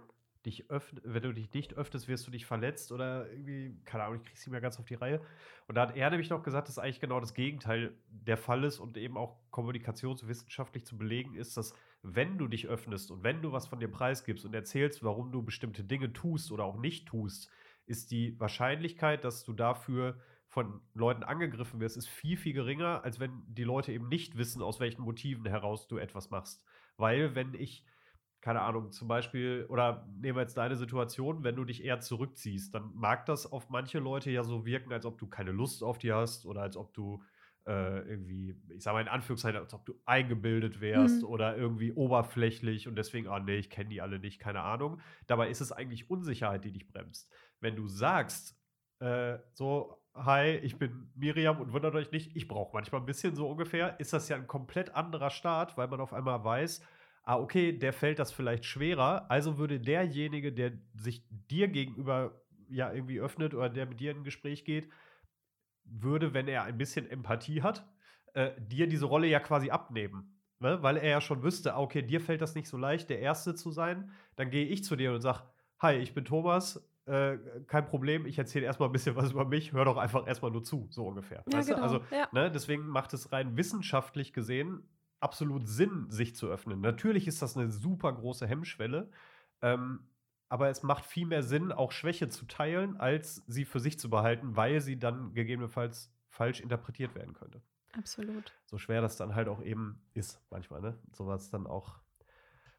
dich öffn wenn du dich nicht öffnest, wirst du dich verletzt oder irgendwie, keine Ahnung, ich krieg's nicht mehr ganz auf die Reihe. Und da hat er nämlich noch gesagt, dass eigentlich genau das Gegenteil der Fall ist und eben auch kommunikationswissenschaftlich zu belegen ist, dass wenn du dich öffnest und wenn du was von dir preisgibst und erzählst, warum du bestimmte Dinge tust oder auch nicht tust, ist die Wahrscheinlichkeit, dass du dafür von Leuten angegriffen wirst, ist viel, viel geringer, als wenn die Leute eben nicht wissen, aus welchen Motiven heraus du etwas machst. Weil wenn ich keine Ahnung, zum Beispiel, oder nehmen wir jetzt deine Situation, wenn du dich eher zurückziehst, dann mag das auf manche Leute ja so wirken, als ob du keine Lust auf die hast oder als ob du äh, irgendwie, ich sage mal in Anführungszeichen, als ob du eingebildet wärst mhm. oder irgendwie oberflächlich und deswegen, ah nee, ich kenne die alle nicht, keine Ahnung. Dabei ist es eigentlich Unsicherheit, die dich bremst. Wenn du sagst, äh, so, hi, ich bin Miriam und wundert euch nicht, ich brauche manchmal ein bisschen so ungefähr, ist das ja ein komplett anderer Start, weil man auf einmal weiß, ah, okay, der fällt das vielleicht schwerer, also würde derjenige, der sich dir gegenüber ja irgendwie öffnet oder der mit dir in ein Gespräch geht, würde, wenn er ein bisschen Empathie hat, äh, dir diese Rolle ja quasi abnehmen. Ne? Weil er ja schon wüsste, ah, okay, dir fällt das nicht so leicht, der Erste zu sein. Dann gehe ich zu dir und sage, hi, ich bin Thomas, äh, kein Problem, ich erzähle erstmal ein bisschen was über mich, hör doch einfach erstmal nur zu, so ungefähr. Ja, genau. Also, ja. ne, deswegen macht es rein wissenschaftlich gesehen absolut Sinn, sich zu öffnen. Natürlich ist das eine super große Hemmschwelle, ähm, aber es macht viel mehr Sinn, auch Schwäche zu teilen, als sie für sich zu behalten, weil sie dann gegebenenfalls falsch interpretiert werden könnte. Absolut. So schwer das dann halt auch eben ist, manchmal, ne? Sowas dann auch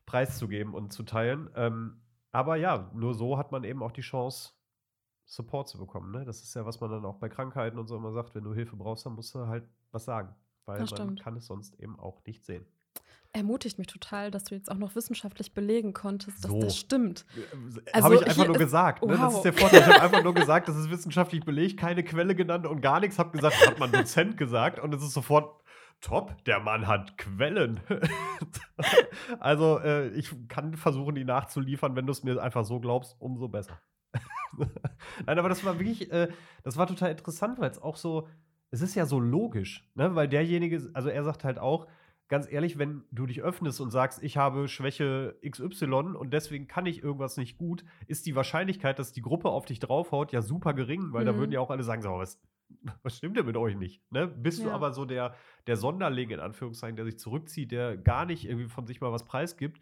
preiszugeben und zu teilen. Ähm, aber ja, nur so hat man eben auch die Chance, Support zu bekommen. Ne? Das ist ja, was man dann auch bei Krankheiten und so immer sagt, wenn du Hilfe brauchst, dann musst du halt was sagen weil man kann es sonst eben auch nicht sehen. Ermutigt mich total, dass du jetzt auch noch wissenschaftlich belegen konntest, dass so. das stimmt. Äh, also habe ich einfach nur gesagt. Ne? Das ist der Vorteil. Ich habe einfach nur gesagt, das ist wissenschaftlich belegt, keine Quelle genannt und gar nichts. Habe gesagt, hat man Dozent gesagt und es ist sofort top, der Mann hat Quellen. also äh, ich kann versuchen, die nachzuliefern. Wenn du es mir einfach so glaubst, umso besser. Nein, aber das war wirklich, äh, das war total interessant, weil es auch so, es ist ja so logisch, ne? weil derjenige, also er sagt halt auch, ganz ehrlich, wenn du dich öffnest und sagst, ich habe Schwäche XY und deswegen kann ich irgendwas nicht gut, ist die Wahrscheinlichkeit, dass die Gruppe auf dich draufhaut, ja super gering, weil mhm. da würden ja auch alle sagen, so, was, was stimmt denn mit euch nicht? Ne? Bist ja. du aber so der, der Sonderling, in Anführungszeichen, der sich zurückzieht, der gar nicht irgendwie von sich mal was preisgibt,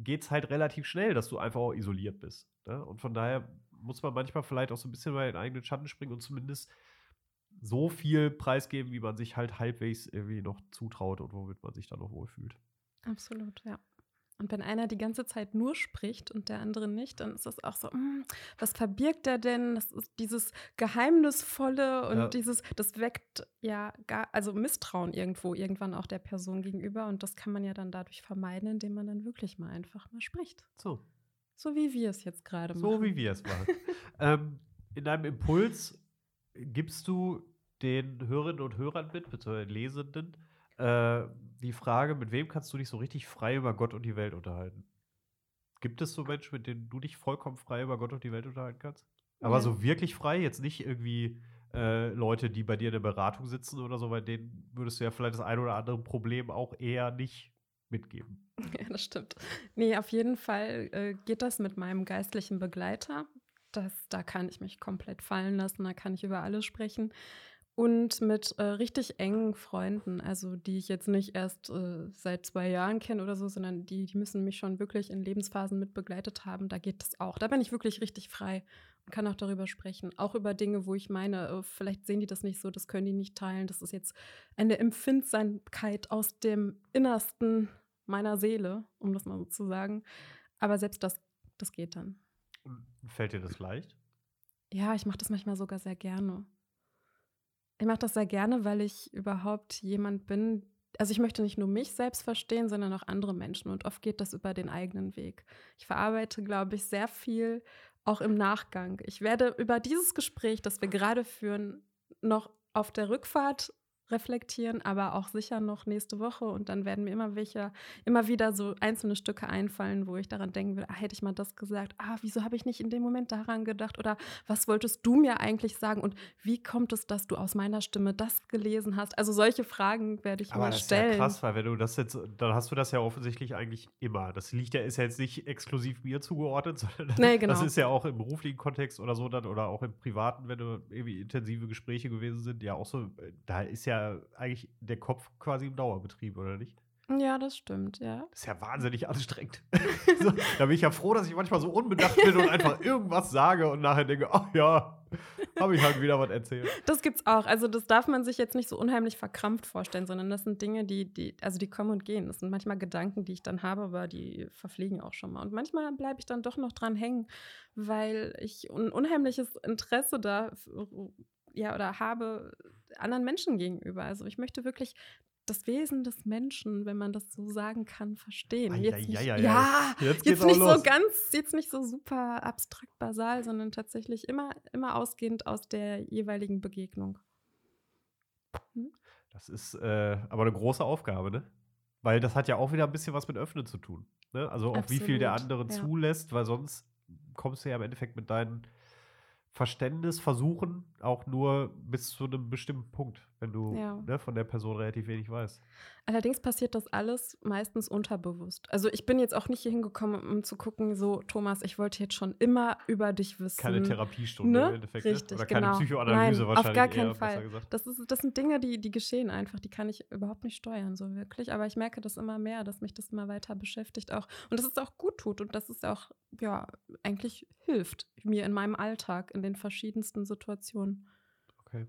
geht es halt relativ schnell, dass du einfach auch isoliert bist. Ne? Und von daher muss man manchmal vielleicht auch so ein bisschen mal in den eigenen Schatten springen und zumindest so viel preisgeben, wie man sich halt halbwegs irgendwie noch zutraut und womit man sich dann noch wohlfühlt. Absolut, ja. Und wenn einer die ganze Zeit nur spricht und der andere nicht, dann ist das auch so, hm, was verbirgt er denn? Das ist dieses Geheimnisvolle und ja. dieses, das weckt ja gar, also Misstrauen irgendwo, irgendwann auch der Person gegenüber. Und das kann man ja dann dadurch vermeiden, indem man dann wirklich mal einfach mal spricht. So. So wie wir es jetzt gerade machen. So wie wir es machen. ähm, in einem Impuls gibst du den Hörerinnen und Hörern mit, beziehungsweise Lesenden, äh, die Frage, mit wem kannst du dich so richtig frei über Gott und die Welt unterhalten? Gibt es so Menschen, mit denen du dich vollkommen frei über Gott und die Welt unterhalten kannst? Aber ja. so wirklich frei, jetzt nicht irgendwie äh, Leute, die bei dir in der Beratung sitzen oder so, bei denen würdest du ja vielleicht das ein oder andere Problem auch eher nicht mitgeben. Ja, das stimmt. Nee, auf jeden Fall äh, geht das mit meinem geistlichen Begleiter. Das, da kann ich mich komplett fallen lassen, da kann ich über alles sprechen. Und mit äh, richtig engen Freunden, also die ich jetzt nicht erst äh, seit zwei Jahren kenne oder so, sondern die, die müssen mich schon wirklich in Lebensphasen mit begleitet haben. Da geht das auch. Da bin ich wirklich richtig frei und kann auch darüber sprechen. Auch über Dinge, wo ich meine, äh, vielleicht sehen die das nicht so, das können die nicht teilen. Das ist jetzt eine Empfindsamkeit aus dem Innersten meiner Seele, um das mal so zu sagen. Aber selbst das, das geht dann. Fällt dir das leicht? Ja, ich mache das manchmal sogar sehr gerne. Ich mache das sehr gerne, weil ich überhaupt jemand bin. Also ich möchte nicht nur mich selbst verstehen, sondern auch andere Menschen. Und oft geht das über den eigenen Weg. Ich verarbeite, glaube ich, sehr viel auch im Nachgang. Ich werde über dieses Gespräch, das wir gerade führen, noch auf der Rückfahrt reflektieren, aber auch sicher noch nächste Woche. Und dann werden mir immer welche, immer wieder so einzelne Stücke einfallen, wo ich daran denken will, ah, hätte ich mal das gesagt, ah, wieso habe ich nicht in dem Moment daran gedacht? Oder was wolltest du mir eigentlich sagen? Und wie kommt es, dass du aus meiner Stimme das gelesen hast? Also solche Fragen werde ich aber immer das stellen. ist ja krass, weil wenn du das jetzt, dann hast du das ja offensichtlich eigentlich immer. Das liegt ja, ist ja jetzt nicht exklusiv mir zugeordnet, sondern Nee, genau. das ist ja auch im beruflichen Kontext oder so dann oder auch im privaten, wenn du irgendwie intensive Gespräche gewesen sind, ja auch so, äh, da ist ja eigentlich der Kopf quasi im Dauerbetrieb, oder nicht? Ja, das stimmt, ja. Das ist ja wahnsinnig anstrengend. so, da bin ich ja froh, dass ich manchmal so unbedacht bin und einfach irgendwas sage und nachher denke, ach ja, habe ich halt wieder was erzählt. Das gibt's auch. Also das darf man sich jetzt nicht so unheimlich verkrampft vorstellen, sondern das sind Dinge, die, die, also die kommen und gehen. Das sind manchmal Gedanken, die ich dann habe, aber die verfliegen auch schon mal. Und manchmal bleibe ich dann doch noch dran hängen, weil ich ein unheimliches Interesse da ja oder habe anderen Menschen gegenüber. Also ich möchte wirklich das Wesen des Menschen, wenn man das so sagen kann, verstehen. Ei, Jetzt ei, nicht, ei. ja, Jetzt jetzt nicht so ganz, jetzt nicht so super abstrakt basal, sondern tatsächlich immer, immer ausgehend aus der jeweiligen Begegnung. Das ist äh, aber eine große Aufgabe, ne? Weil das hat ja auch wieder ein bisschen was mit Öffnen zu tun. Ne? Also auch wie viel der Absolut, andere ja. zulässt, weil sonst kommst du ja im Endeffekt mit deinen Verständnisversuchen auch nur bis zu einem bestimmten Punkt, wenn du Ja. ne, von der Person relativ wenig weißt. Allerdings passiert das alles meistens unterbewusst. Also ich bin jetzt auch nicht hier hingekommen, um zu gucken, so Thomas, ich wollte jetzt schon immer über dich wissen. Keine Therapiestunde Ne? im Endeffekt. Richtig, ne? Oder keine genau. Psychoanalyse Nein, auf wahrscheinlich. gar keinen eher, Fall. Das, ist, das sind Dinge, die, die geschehen einfach. Die kann ich überhaupt nicht steuern, so wirklich. Aber ich merke das immer mehr, dass mich das immer weiter beschäftigt auch. Und dass es auch gut tut und dass es auch, ja, eigentlich hilft mir in meinem Alltag, in den verschiedensten Situationen. Okay.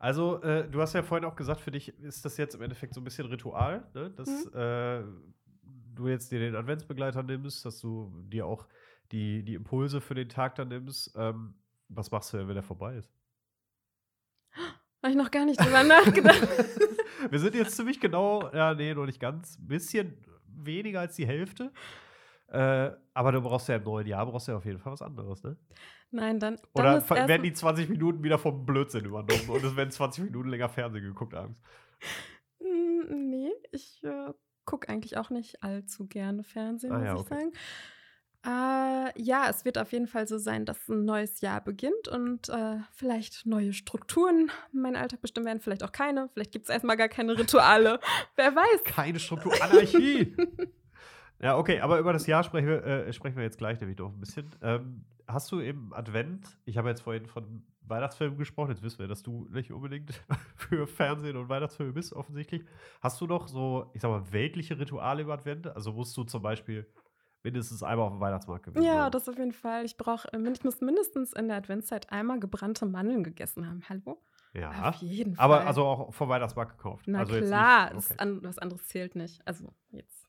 Also, äh, du hast ja vorhin auch gesagt, für dich ist das jetzt im Endeffekt so ein bisschen Ritual, ne? dass Mhm. äh, du jetzt dir den Adventsbegleiter nimmst, dass du dir auch die, die Impulse für den Tag dann nimmst. Ähm, was machst du denn, wenn der vorbei ist? Habe ich noch gar nicht drüber nachgedacht. Wir sind jetzt ziemlich genau, ja, nee, noch nicht ganz, ein bisschen weniger als die Hälfte. Äh, aber du brauchst ja im neuen Jahr brauchst ja auf jeden Fall was anderes, ne? Nein, dann, dann Oder erst werden die 20 Minuten wieder vom Blödsinn übernommen und es werden 20 Minuten länger Fernsehen geguckt abends. Mm, Nee, ich äh, gucke eigentlich auch nicht allzu gerne Fernsehen, Ah muss ja, ich okay. sagen. Äh, ja, es wird auf jeden Fall so sein, dass ein neues Jahr beginnt und äh, vielleicht neue Strukturen meinen Alltag bestimmen werden, vielleicht auch keine. Vielleicht gibt es erstmal gar keine Rituale. Wer weiß. Keine Struktur, Anarchie. ja, okay, aber über das Jahr sprechen wir, äh, sprechen wir jetzt gleich nämlich noch ein bisschen. Ähm, hast du im Advent, ich habe jetzt vorhin von Weihnachtsfilmen gesprochen, jetzt wissen wir, dass du nicht unbedingt für Fernsehen und Weihnachtsfilme bist, offensichtlich. Hast du noch so, ich sag mal, weltliche Rituale im Advent? Also musst du zum Beispiel mindestens einmal auf dem Weihnachtsmarkt gewesen Ja, sein? das auf jeden Fall. Ich brauche, ich muss mindestens in der Adventszeit einmal gebrannte Mandeln gegessen haben. Hallo? Ja. Auf jeden Fall. Aber also auch vom Weihnachtsmarkt gekauft. Na also klar, das an, was anderes zählt nicht. Also jetzt.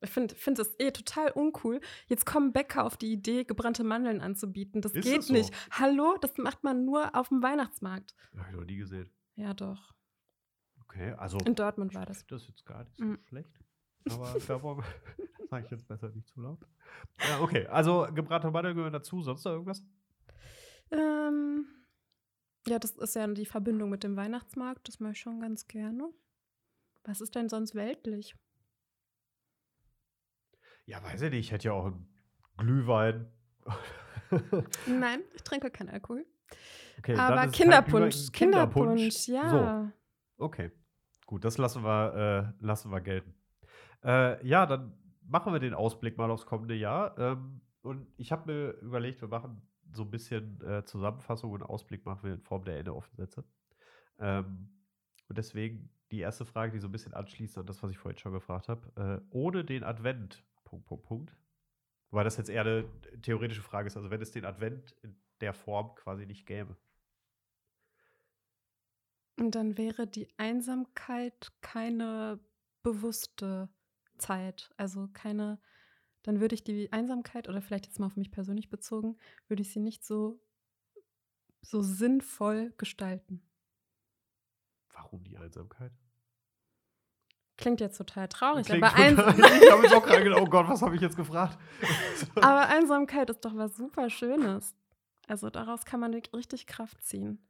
Ich finde find das eh total uncool. Jetzt kommen Bäcker auf die Idee, gebrannte Mandeln anzubieten. Das Ist geht es so? nicht. Hallo, das macht man nur auf dem Weihnachtsmarkt. Habe ich noch nie gesehen. Ja, doch. Okay, also. In Dortmund war das. Das ist jetzt gar nicht so Mhm. schlecht. Aber da sage ich jetzt besser nicht zu laut. Ja, okay. Also gebrannte Mandeln gehören dazu. Sonst noch irgendwas? Ähm, ja, das ist ja die Verbindung mit dem Weihnachtsmarkt. Das mache ich schon ganz gerne. Was ist denn sonst weltlich? Ja, weiß ich nicht. Ich hätte ja auch einen Glühwein. Nein, ich trinke keinen Alkohol. Okay, Aber Kinderpunsch. Glühwein, Kinderpunsch, ja. So, okay. Gut, das lassen wir, äh, lassen wir gelten. Äh, ja, dann machen wir den Ausblick mal aufs kommende Jahr. Ähm, und ich habe mir überlegt, wir machen so ein bisschen äh, Zusammenfassung und Ausblick machen wir in Form der Ende-Offensätze. Ähm, und deswegen die erste Frage, die so ein bisschen anschließt an das, was ich vorhin schon gefragt habe. Äh, ohne den Advent, Punkt, Punkt, Punkt. Weil das jetzt eher eine theoretische Frage ist. Also wenn es den Advent in der Form quasi nicht gäbe. Und dann wäre die Einsamkeit keine bewusste Zeit. Also keine, dann würde ich die Einsamkeit, oder vielleicht jetzt mal auf mich persönlich bezogen, würde ich sie nicht so, so sinnvoll gestalten. Warum die Einsamkeit? Klingt jetzt total traurig, Klingt aber, total- Eins ich habe jetzt auch gerade gedacht, oh Gott, was habe ich jetzt gefragt? aber Einsamkeit ist doch was super Schönes. Also daraus kann man richtig Kraft ziehen.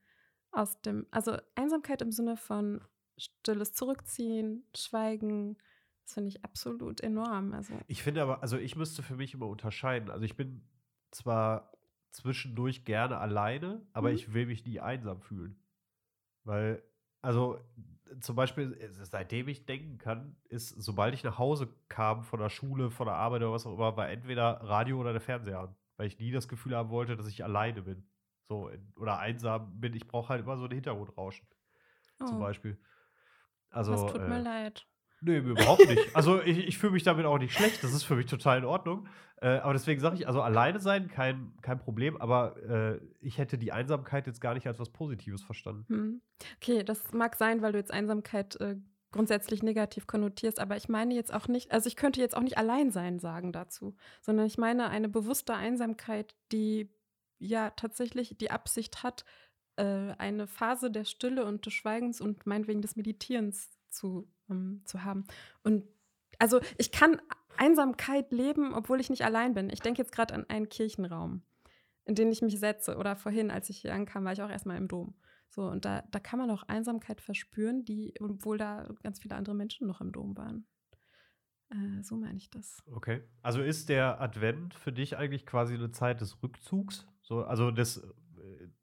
Aus dem, also Einsamkeit im Sinne von stilles Zurückziehen, Schweigen, das finde ich absolut enorm. Also Ich finde aber, also ich müsste für mich immer unterscheiden. Also ich bin zwar zwischendurch gerne alleine, aber Mhm. ich will mich nie einsam fühlen. Weil, also zum Beispiel, äh, seitdem ich denken kann, ist, sobald ich nach Hause kam von der Schule, von der Arbeit oder was auch immer, war entweder Radio oder der Fernseher an. Weil ich nie das Gefühl haben wollte, dass ich alleine bin. So, oder einsam bin. Ich brauche halt immer so ein Hintergrundrauschen, zum oh, Beispiel. Also, das tut mir äh, leid. Nee, überhaupt nicht. Also ich, ich fühle mich damit auch nicht schlecht. Das ist für mich total in Ordnung. Äh, aber deswegen sage ich, also alleine sein, kein, kein Problem. Aber äh, ich hätte die Einsamkeit jetzt gar nicht als was Positives verstanden. Hm. Okay, das mag sein, weil du jetzt Einsamkeit äh, grundsätzlich negativ konnotierst, aber ich meine jetzt auch nicht, also ich könnte jetzt auch nicht allein sein sagen dazu, sondern ich meine eine bewusste Einsamkeit, die ja tatsächlich die Absicht hat, äh, eine Phase der Stille und des Schweigens und meinetwegen des Meditierens zu, ähm, zu haben. Und also ich kann Einsamkeit leben, obwohl ich nicht allein bin. Ich denke jetzt gerade an einen Kirchenraum, in den ich mich setze. Oder vorhin, als ich hier ankam, war ich auch erstmal im Dom. So, und da, da kann man auch Einsamkeit verspüren, die, obwohl da ganz viele andere Menschen noch im Dom waren. Äh, so meine ich das. Okay. Also ist der Advent für dich eigentlich quasi eine Zeit des Rückzugs? So, also des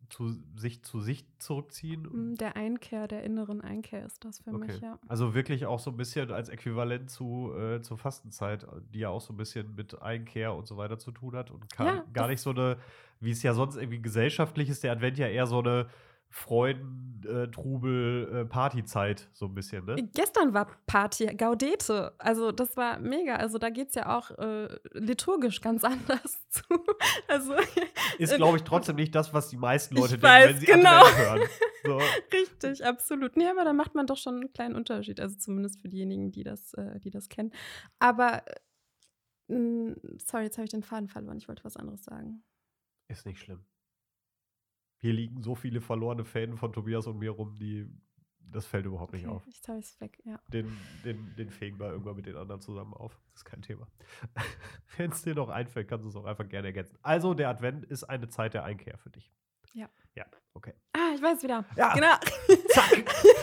zu sich zu sich zurückziehen? Mm, Der Einkehr, der inneren Einkehr ist das für Okay. mich, ja. Also wirklich auch so ein bisschen als Äquivalent zu äh, zur Fastenzeit, die ja auch so ein bisschen mit Einkehr und so weiter zu tun hat und kann, Ja, gar nicht so eine, wie es ja sonst irgendwie gesellschaftlich ist, der Advent ja eher so eine Freuden, äh, Trubel, äh, Partyzeit, so ein bisschen, ne? Gestern war Party, Gaudete. Also das war mega. Also da geht es ja auch äh, liturgisch ganz anders zu. Also Ist, glaube ich, trotzdem nicht das, was die meisten Leute denken, wenn weiß, sie genau. Advent hören. So. Richtig, absolut. Nee, aber da macht man doch schon einen kleinen Unterschied. Also zumindest für diejenigen, die das, äh, die das kennen. Aber, äh, sorry, jetzt habe ich den Faden verloren. Ich wollte was anderes sagen. Ist nicht schlimm. Hier liegen so viele verlorene Fäden von Tobias und mir rum, die das fällt überhaupt nicht Okay, auf. Jetzt habe ich es weg, ja. Den, den, den fegen wir irgendwann mit den anderen zusammen auf. Das ist kein Thema. Wenn es dir noch einfällt, kannst du es auch einfach gerne ergänzen. Also, der Advent ist eine Zeit der Einkehr für dich. Ja. Ja, okay. Ah, ich weiß wieder. Ja. Genau. Zack.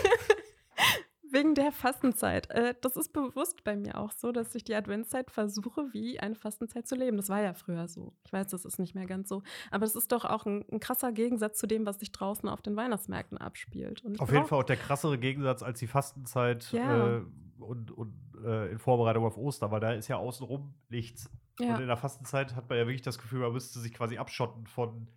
Wegen der Fastenzeit. Äh, das ist bewusst bei mir auch so, dass ich die Adventszeit versuche, wie eine Fastenzeit zu leben. Das war ja früher so. Ich weiß, das ist nicht mehr ganz so. Aber es ist doch auch ein, ein krasser Gegensatz zu dem, was sich draußen auf den Weihnachtsmärkten abspielt. Auf jeden Fall auch der krassere Gegensatz als die Fastenzeit Ja. äh, und, und äh, in Vorbereitung auf Ostern, weil da ist ja außenrum nichts. Ja. Und in der Fastenzeit hat man ja wirklich das Gefühl, man müsste sich quasi abschotten von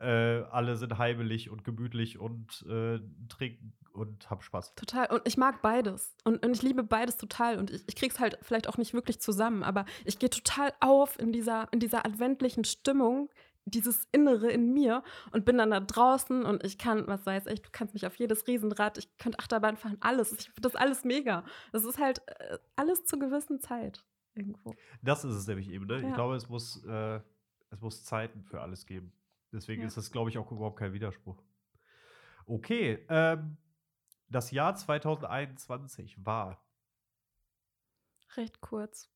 äh, alle sind heimelig und gemütlich und äh, trinken und hab Spaß. Total. Und ich mag beides. Und, und ich liebe beides total. Und ich, ich krieg's halt vielleicht auch nicht wirklich zusammen, aber ich gehe total auf in dieser, in dieser adventlichen Stimmung, dieses Innere in mir und bin dann da draußen und ich kann, was weiß ich, du kannst mich auf jedes Riesenrad, ich könnte Achterbahn fahren, alles. Ich finde das alles mega. Das ist halt äh, alles zur gewissen Zeit irgendwo. Das ist es nämlich eben, ne? Ich Ja. glaube, es muss, äh, es muss Zeiten für alles geben. Deswegen Ja. ist das, glaube ich, auch überhaupt kein Widerspruch. Okay, ähm, das Jahr 2021 war Recht kurz.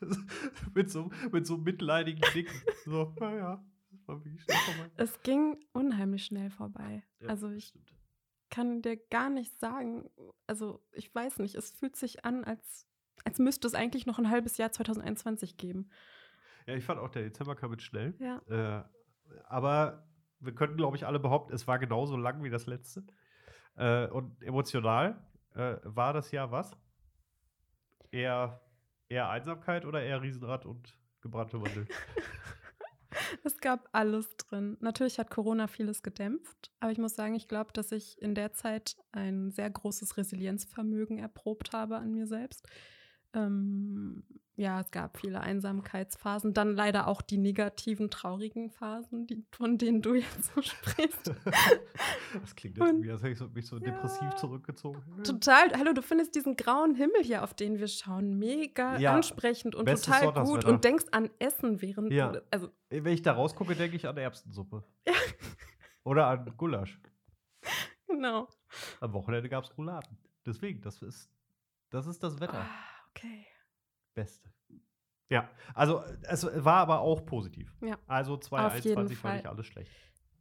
das, mit, so, mit so mitleidigen Blicken. So, naja, das war wirklich schnell vorbei. Es ging unheimlich schnell vorbei. Ja, also ich stimmt. kann dir gar nicht sagen, also ich weiß nicht, es fühlt sich an, als, als müsste es eigentlich noch ein halbes Jahr 2021 geben. Ja, ich fand auch, der Dezember kam mit schnell. Ja. Äh, aber wir könnten, glaube ich, alle behaupten, es war genauso lang wie das letzte. Äh, und emotional äh, war das Jahr was? Eher, eher Einsamkeit oder eher Riesenrad und gebrannte Mandeln? Es gab alles drin. Natürlich hat Corona vieles gedämpft, aber ich muss sagen, ich glaube, dass ich in der Zeit ein sehr großes Resilienzvermögen erprobt habe an mir selbst. Ähm, ja, es gab viele Einsamkeitsphasen, dann leider auch die negativen, traurigen Phasen, die, von denen du jetzt so sprichst. das klingt jetzt irgendwie, als hätte ich so, mich so depressiv Ja. zurückgezogen. Total. Hallo, du findest diesen grauen Himmel hier, auf den wir schauen, mega Ja, ansprechend und total gut und denkst an Essen, während Ja. du. Also, Wenn ich da rausgucke, denke ich an Erbsensuppe. Ja. Oder an Gulasch. Genau. Am Wochenende gab es Rouladen. Deswegen, das ist das, ist das Wetter. Ah, okay. Beste. Ja, also es war aber auch positiv. Ja. Also jeden 2021 war Fall. nicht alles schlecht.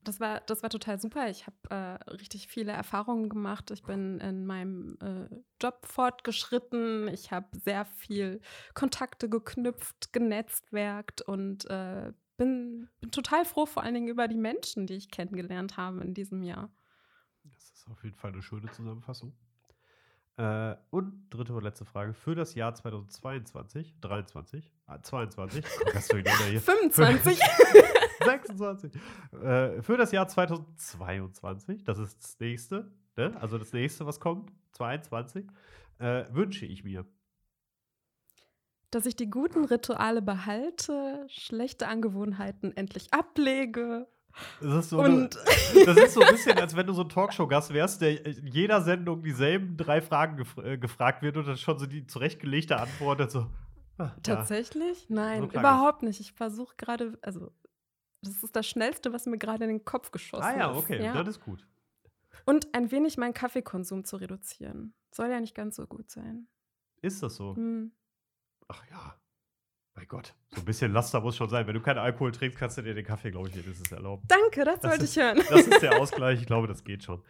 Das war, das war total super. Ich habe äh, richtig viele Erfahrungen gemacht. Ich bin in meinem äh, Job fortgeschritten. Ich habe sehr viel Kontakte geknüpft, genetzwerkt und äh, bin, bin total froh, vor allen Dingen über die Menschen, die ich kennengelernt habe in diesem Jahr. Das ist auf jeden Fall eine schöne Zusammenfassung. Äh, und dritte und letzte Frage für das Jahr 2022, 23, ah, 22, guck, hast du durcheinander hier. 25. 26. Äh, für das Jahr 2022, das ist das nächste, ne? also das nächste, was kommt, 22, äh, wünsche ich mir. dass ich die guten Rituale behalte, schlechte Angewohnheiten endlich ablege. Das ist, so eine, das ist so ein bisschen, als wenn du so ein Talkshow-Gast wärst, der in jeder Sendung dieselben drei Fragen gef äh, gefragt wird und dann schon so die zurechtgelegte Antwort und so. ah, ja. tatsächlich? Nein, So überhaupt nicht. Ich versuche gerade, also das ist das Schnellste, was mir gerade in den Kopf geschossen Ah ja, ist. okay, Ja. das ist gut. Und ein wenig meinen Kaffeekonsum zu reduzieren. Soll ja nicht ganz so gut sein. Ist das so? Hm. Ach ja. Mein Gott. So ein bisschen Laster muss schon sein. Wenn du keinen Alkohol trinkst, kannst du dir den Kaffee, glaube ich, wenigstens erlauben. Danke, das, Das wollte ist- ich hören. Das ist der Ausgleich. Ich glaube, das geht schon.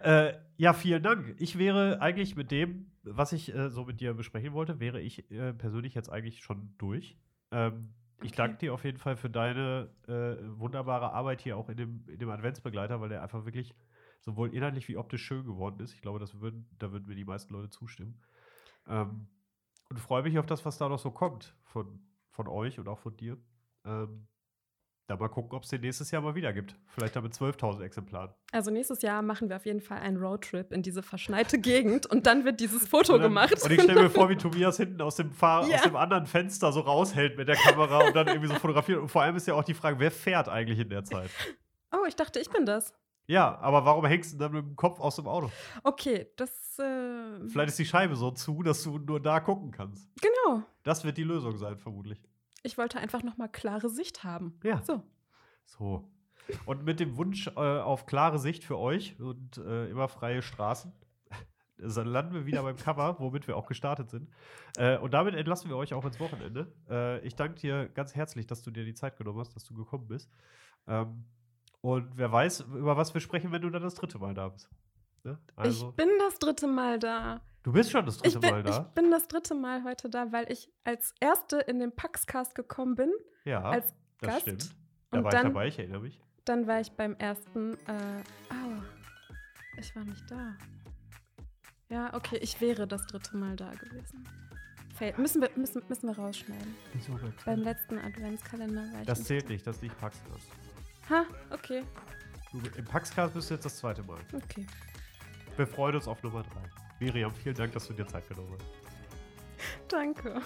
Äh, ja, vielen Dank. Ich wäre eigentlich mit dem, was ich äh, so mit dir besprechen wollte, wäre ich äh, persönlich jetzt eigentlich schon durch. Ähm, Ich Okay. danke dir auf jeden Fall für deine äh, wunderbare Arbeit hier auch in dem, in dem Adventsbegleiter, weil der einfach wirklich sowohl inhaltlich wie optisch schön geworden ist. Ich glaube, das würden, da würden mir die meisten Leute zustimmen. Ähm, und freue mich auf das, was da noch so kommt von, von euch und auch von dir. Ähm, da mal gucken, ob es den nächstes Jahr mal wieder gibt. Vielleicht dann mit 12.000 Exemplaren. Also nächstes Jahr machen wir auf jeden Fall einen Roadtrip in diese verschneite Gegend und dann wird dieses Foto Und dann- gemacht. Und ich stelle mir vor, wie Tobias hinten aus dem, Fahr Ja. aus dem anderen Fenster so raushält mit der Kamera und dann irgendwie so fotografiert. Und vor allem ist ja auch die Frage, wer fährt eigentlich in der Zeit? oh, ich dachte, ich bin das. Ja, aber warum hängst du dann mit dem Kopf aus dem Auto? Okay, das. Äh, Vielleicht ist die Scheibe so zu, dass du nur da gucken kannst. genau. Das wird die Lösung sein, vermutlich. Ich wollte einfach noch mal klare Sicht haben. Ja. So. So. Und mit dem Wunsch äh, auf klare Sicht für euch und äh, immer freie Straßen, dann landen wir wieder beim Cover, womit wir auch gestartet sind. Äh, und damit entlassen wir euch auch ins Wochenende. Äh, ich danke dir ganz herzlich, dass du dir die Zeit genommen hast, dass du gekommen bist. Ähm, und wer weiß, über was wir sprechen, wenn du dann das dritte Mal da bist. Ne? Also, ich bin das dritte Mal da. du bist schon das dritte Ich bin, Mal ich da. bin das dritte Mal heute da, weil ich als Erste in den Paxcast gekommen bin. Ja, als das Gast. stimmt. Da Und war ich dann- dabei, ich erinnere mich. Dann war ich beim ersten. Äh, au, ich war nicht da. Ja, okay, ich wäre das dritte Mal da gewesen. Fail. Müssen wir, müssen, müssen wir rausschneiden. Wieso Beim letzten Adventskalender war ich Das nicht. zählt nicht, das ist nicht Paxcast. Ha, okay, Du, Im Paxcast bist du jetzt das zweite Mal. okay. Wir freuen uns auf Nummer drei. Miriam, vielen Dank, dass du dir Zeit genommen hast. Danke.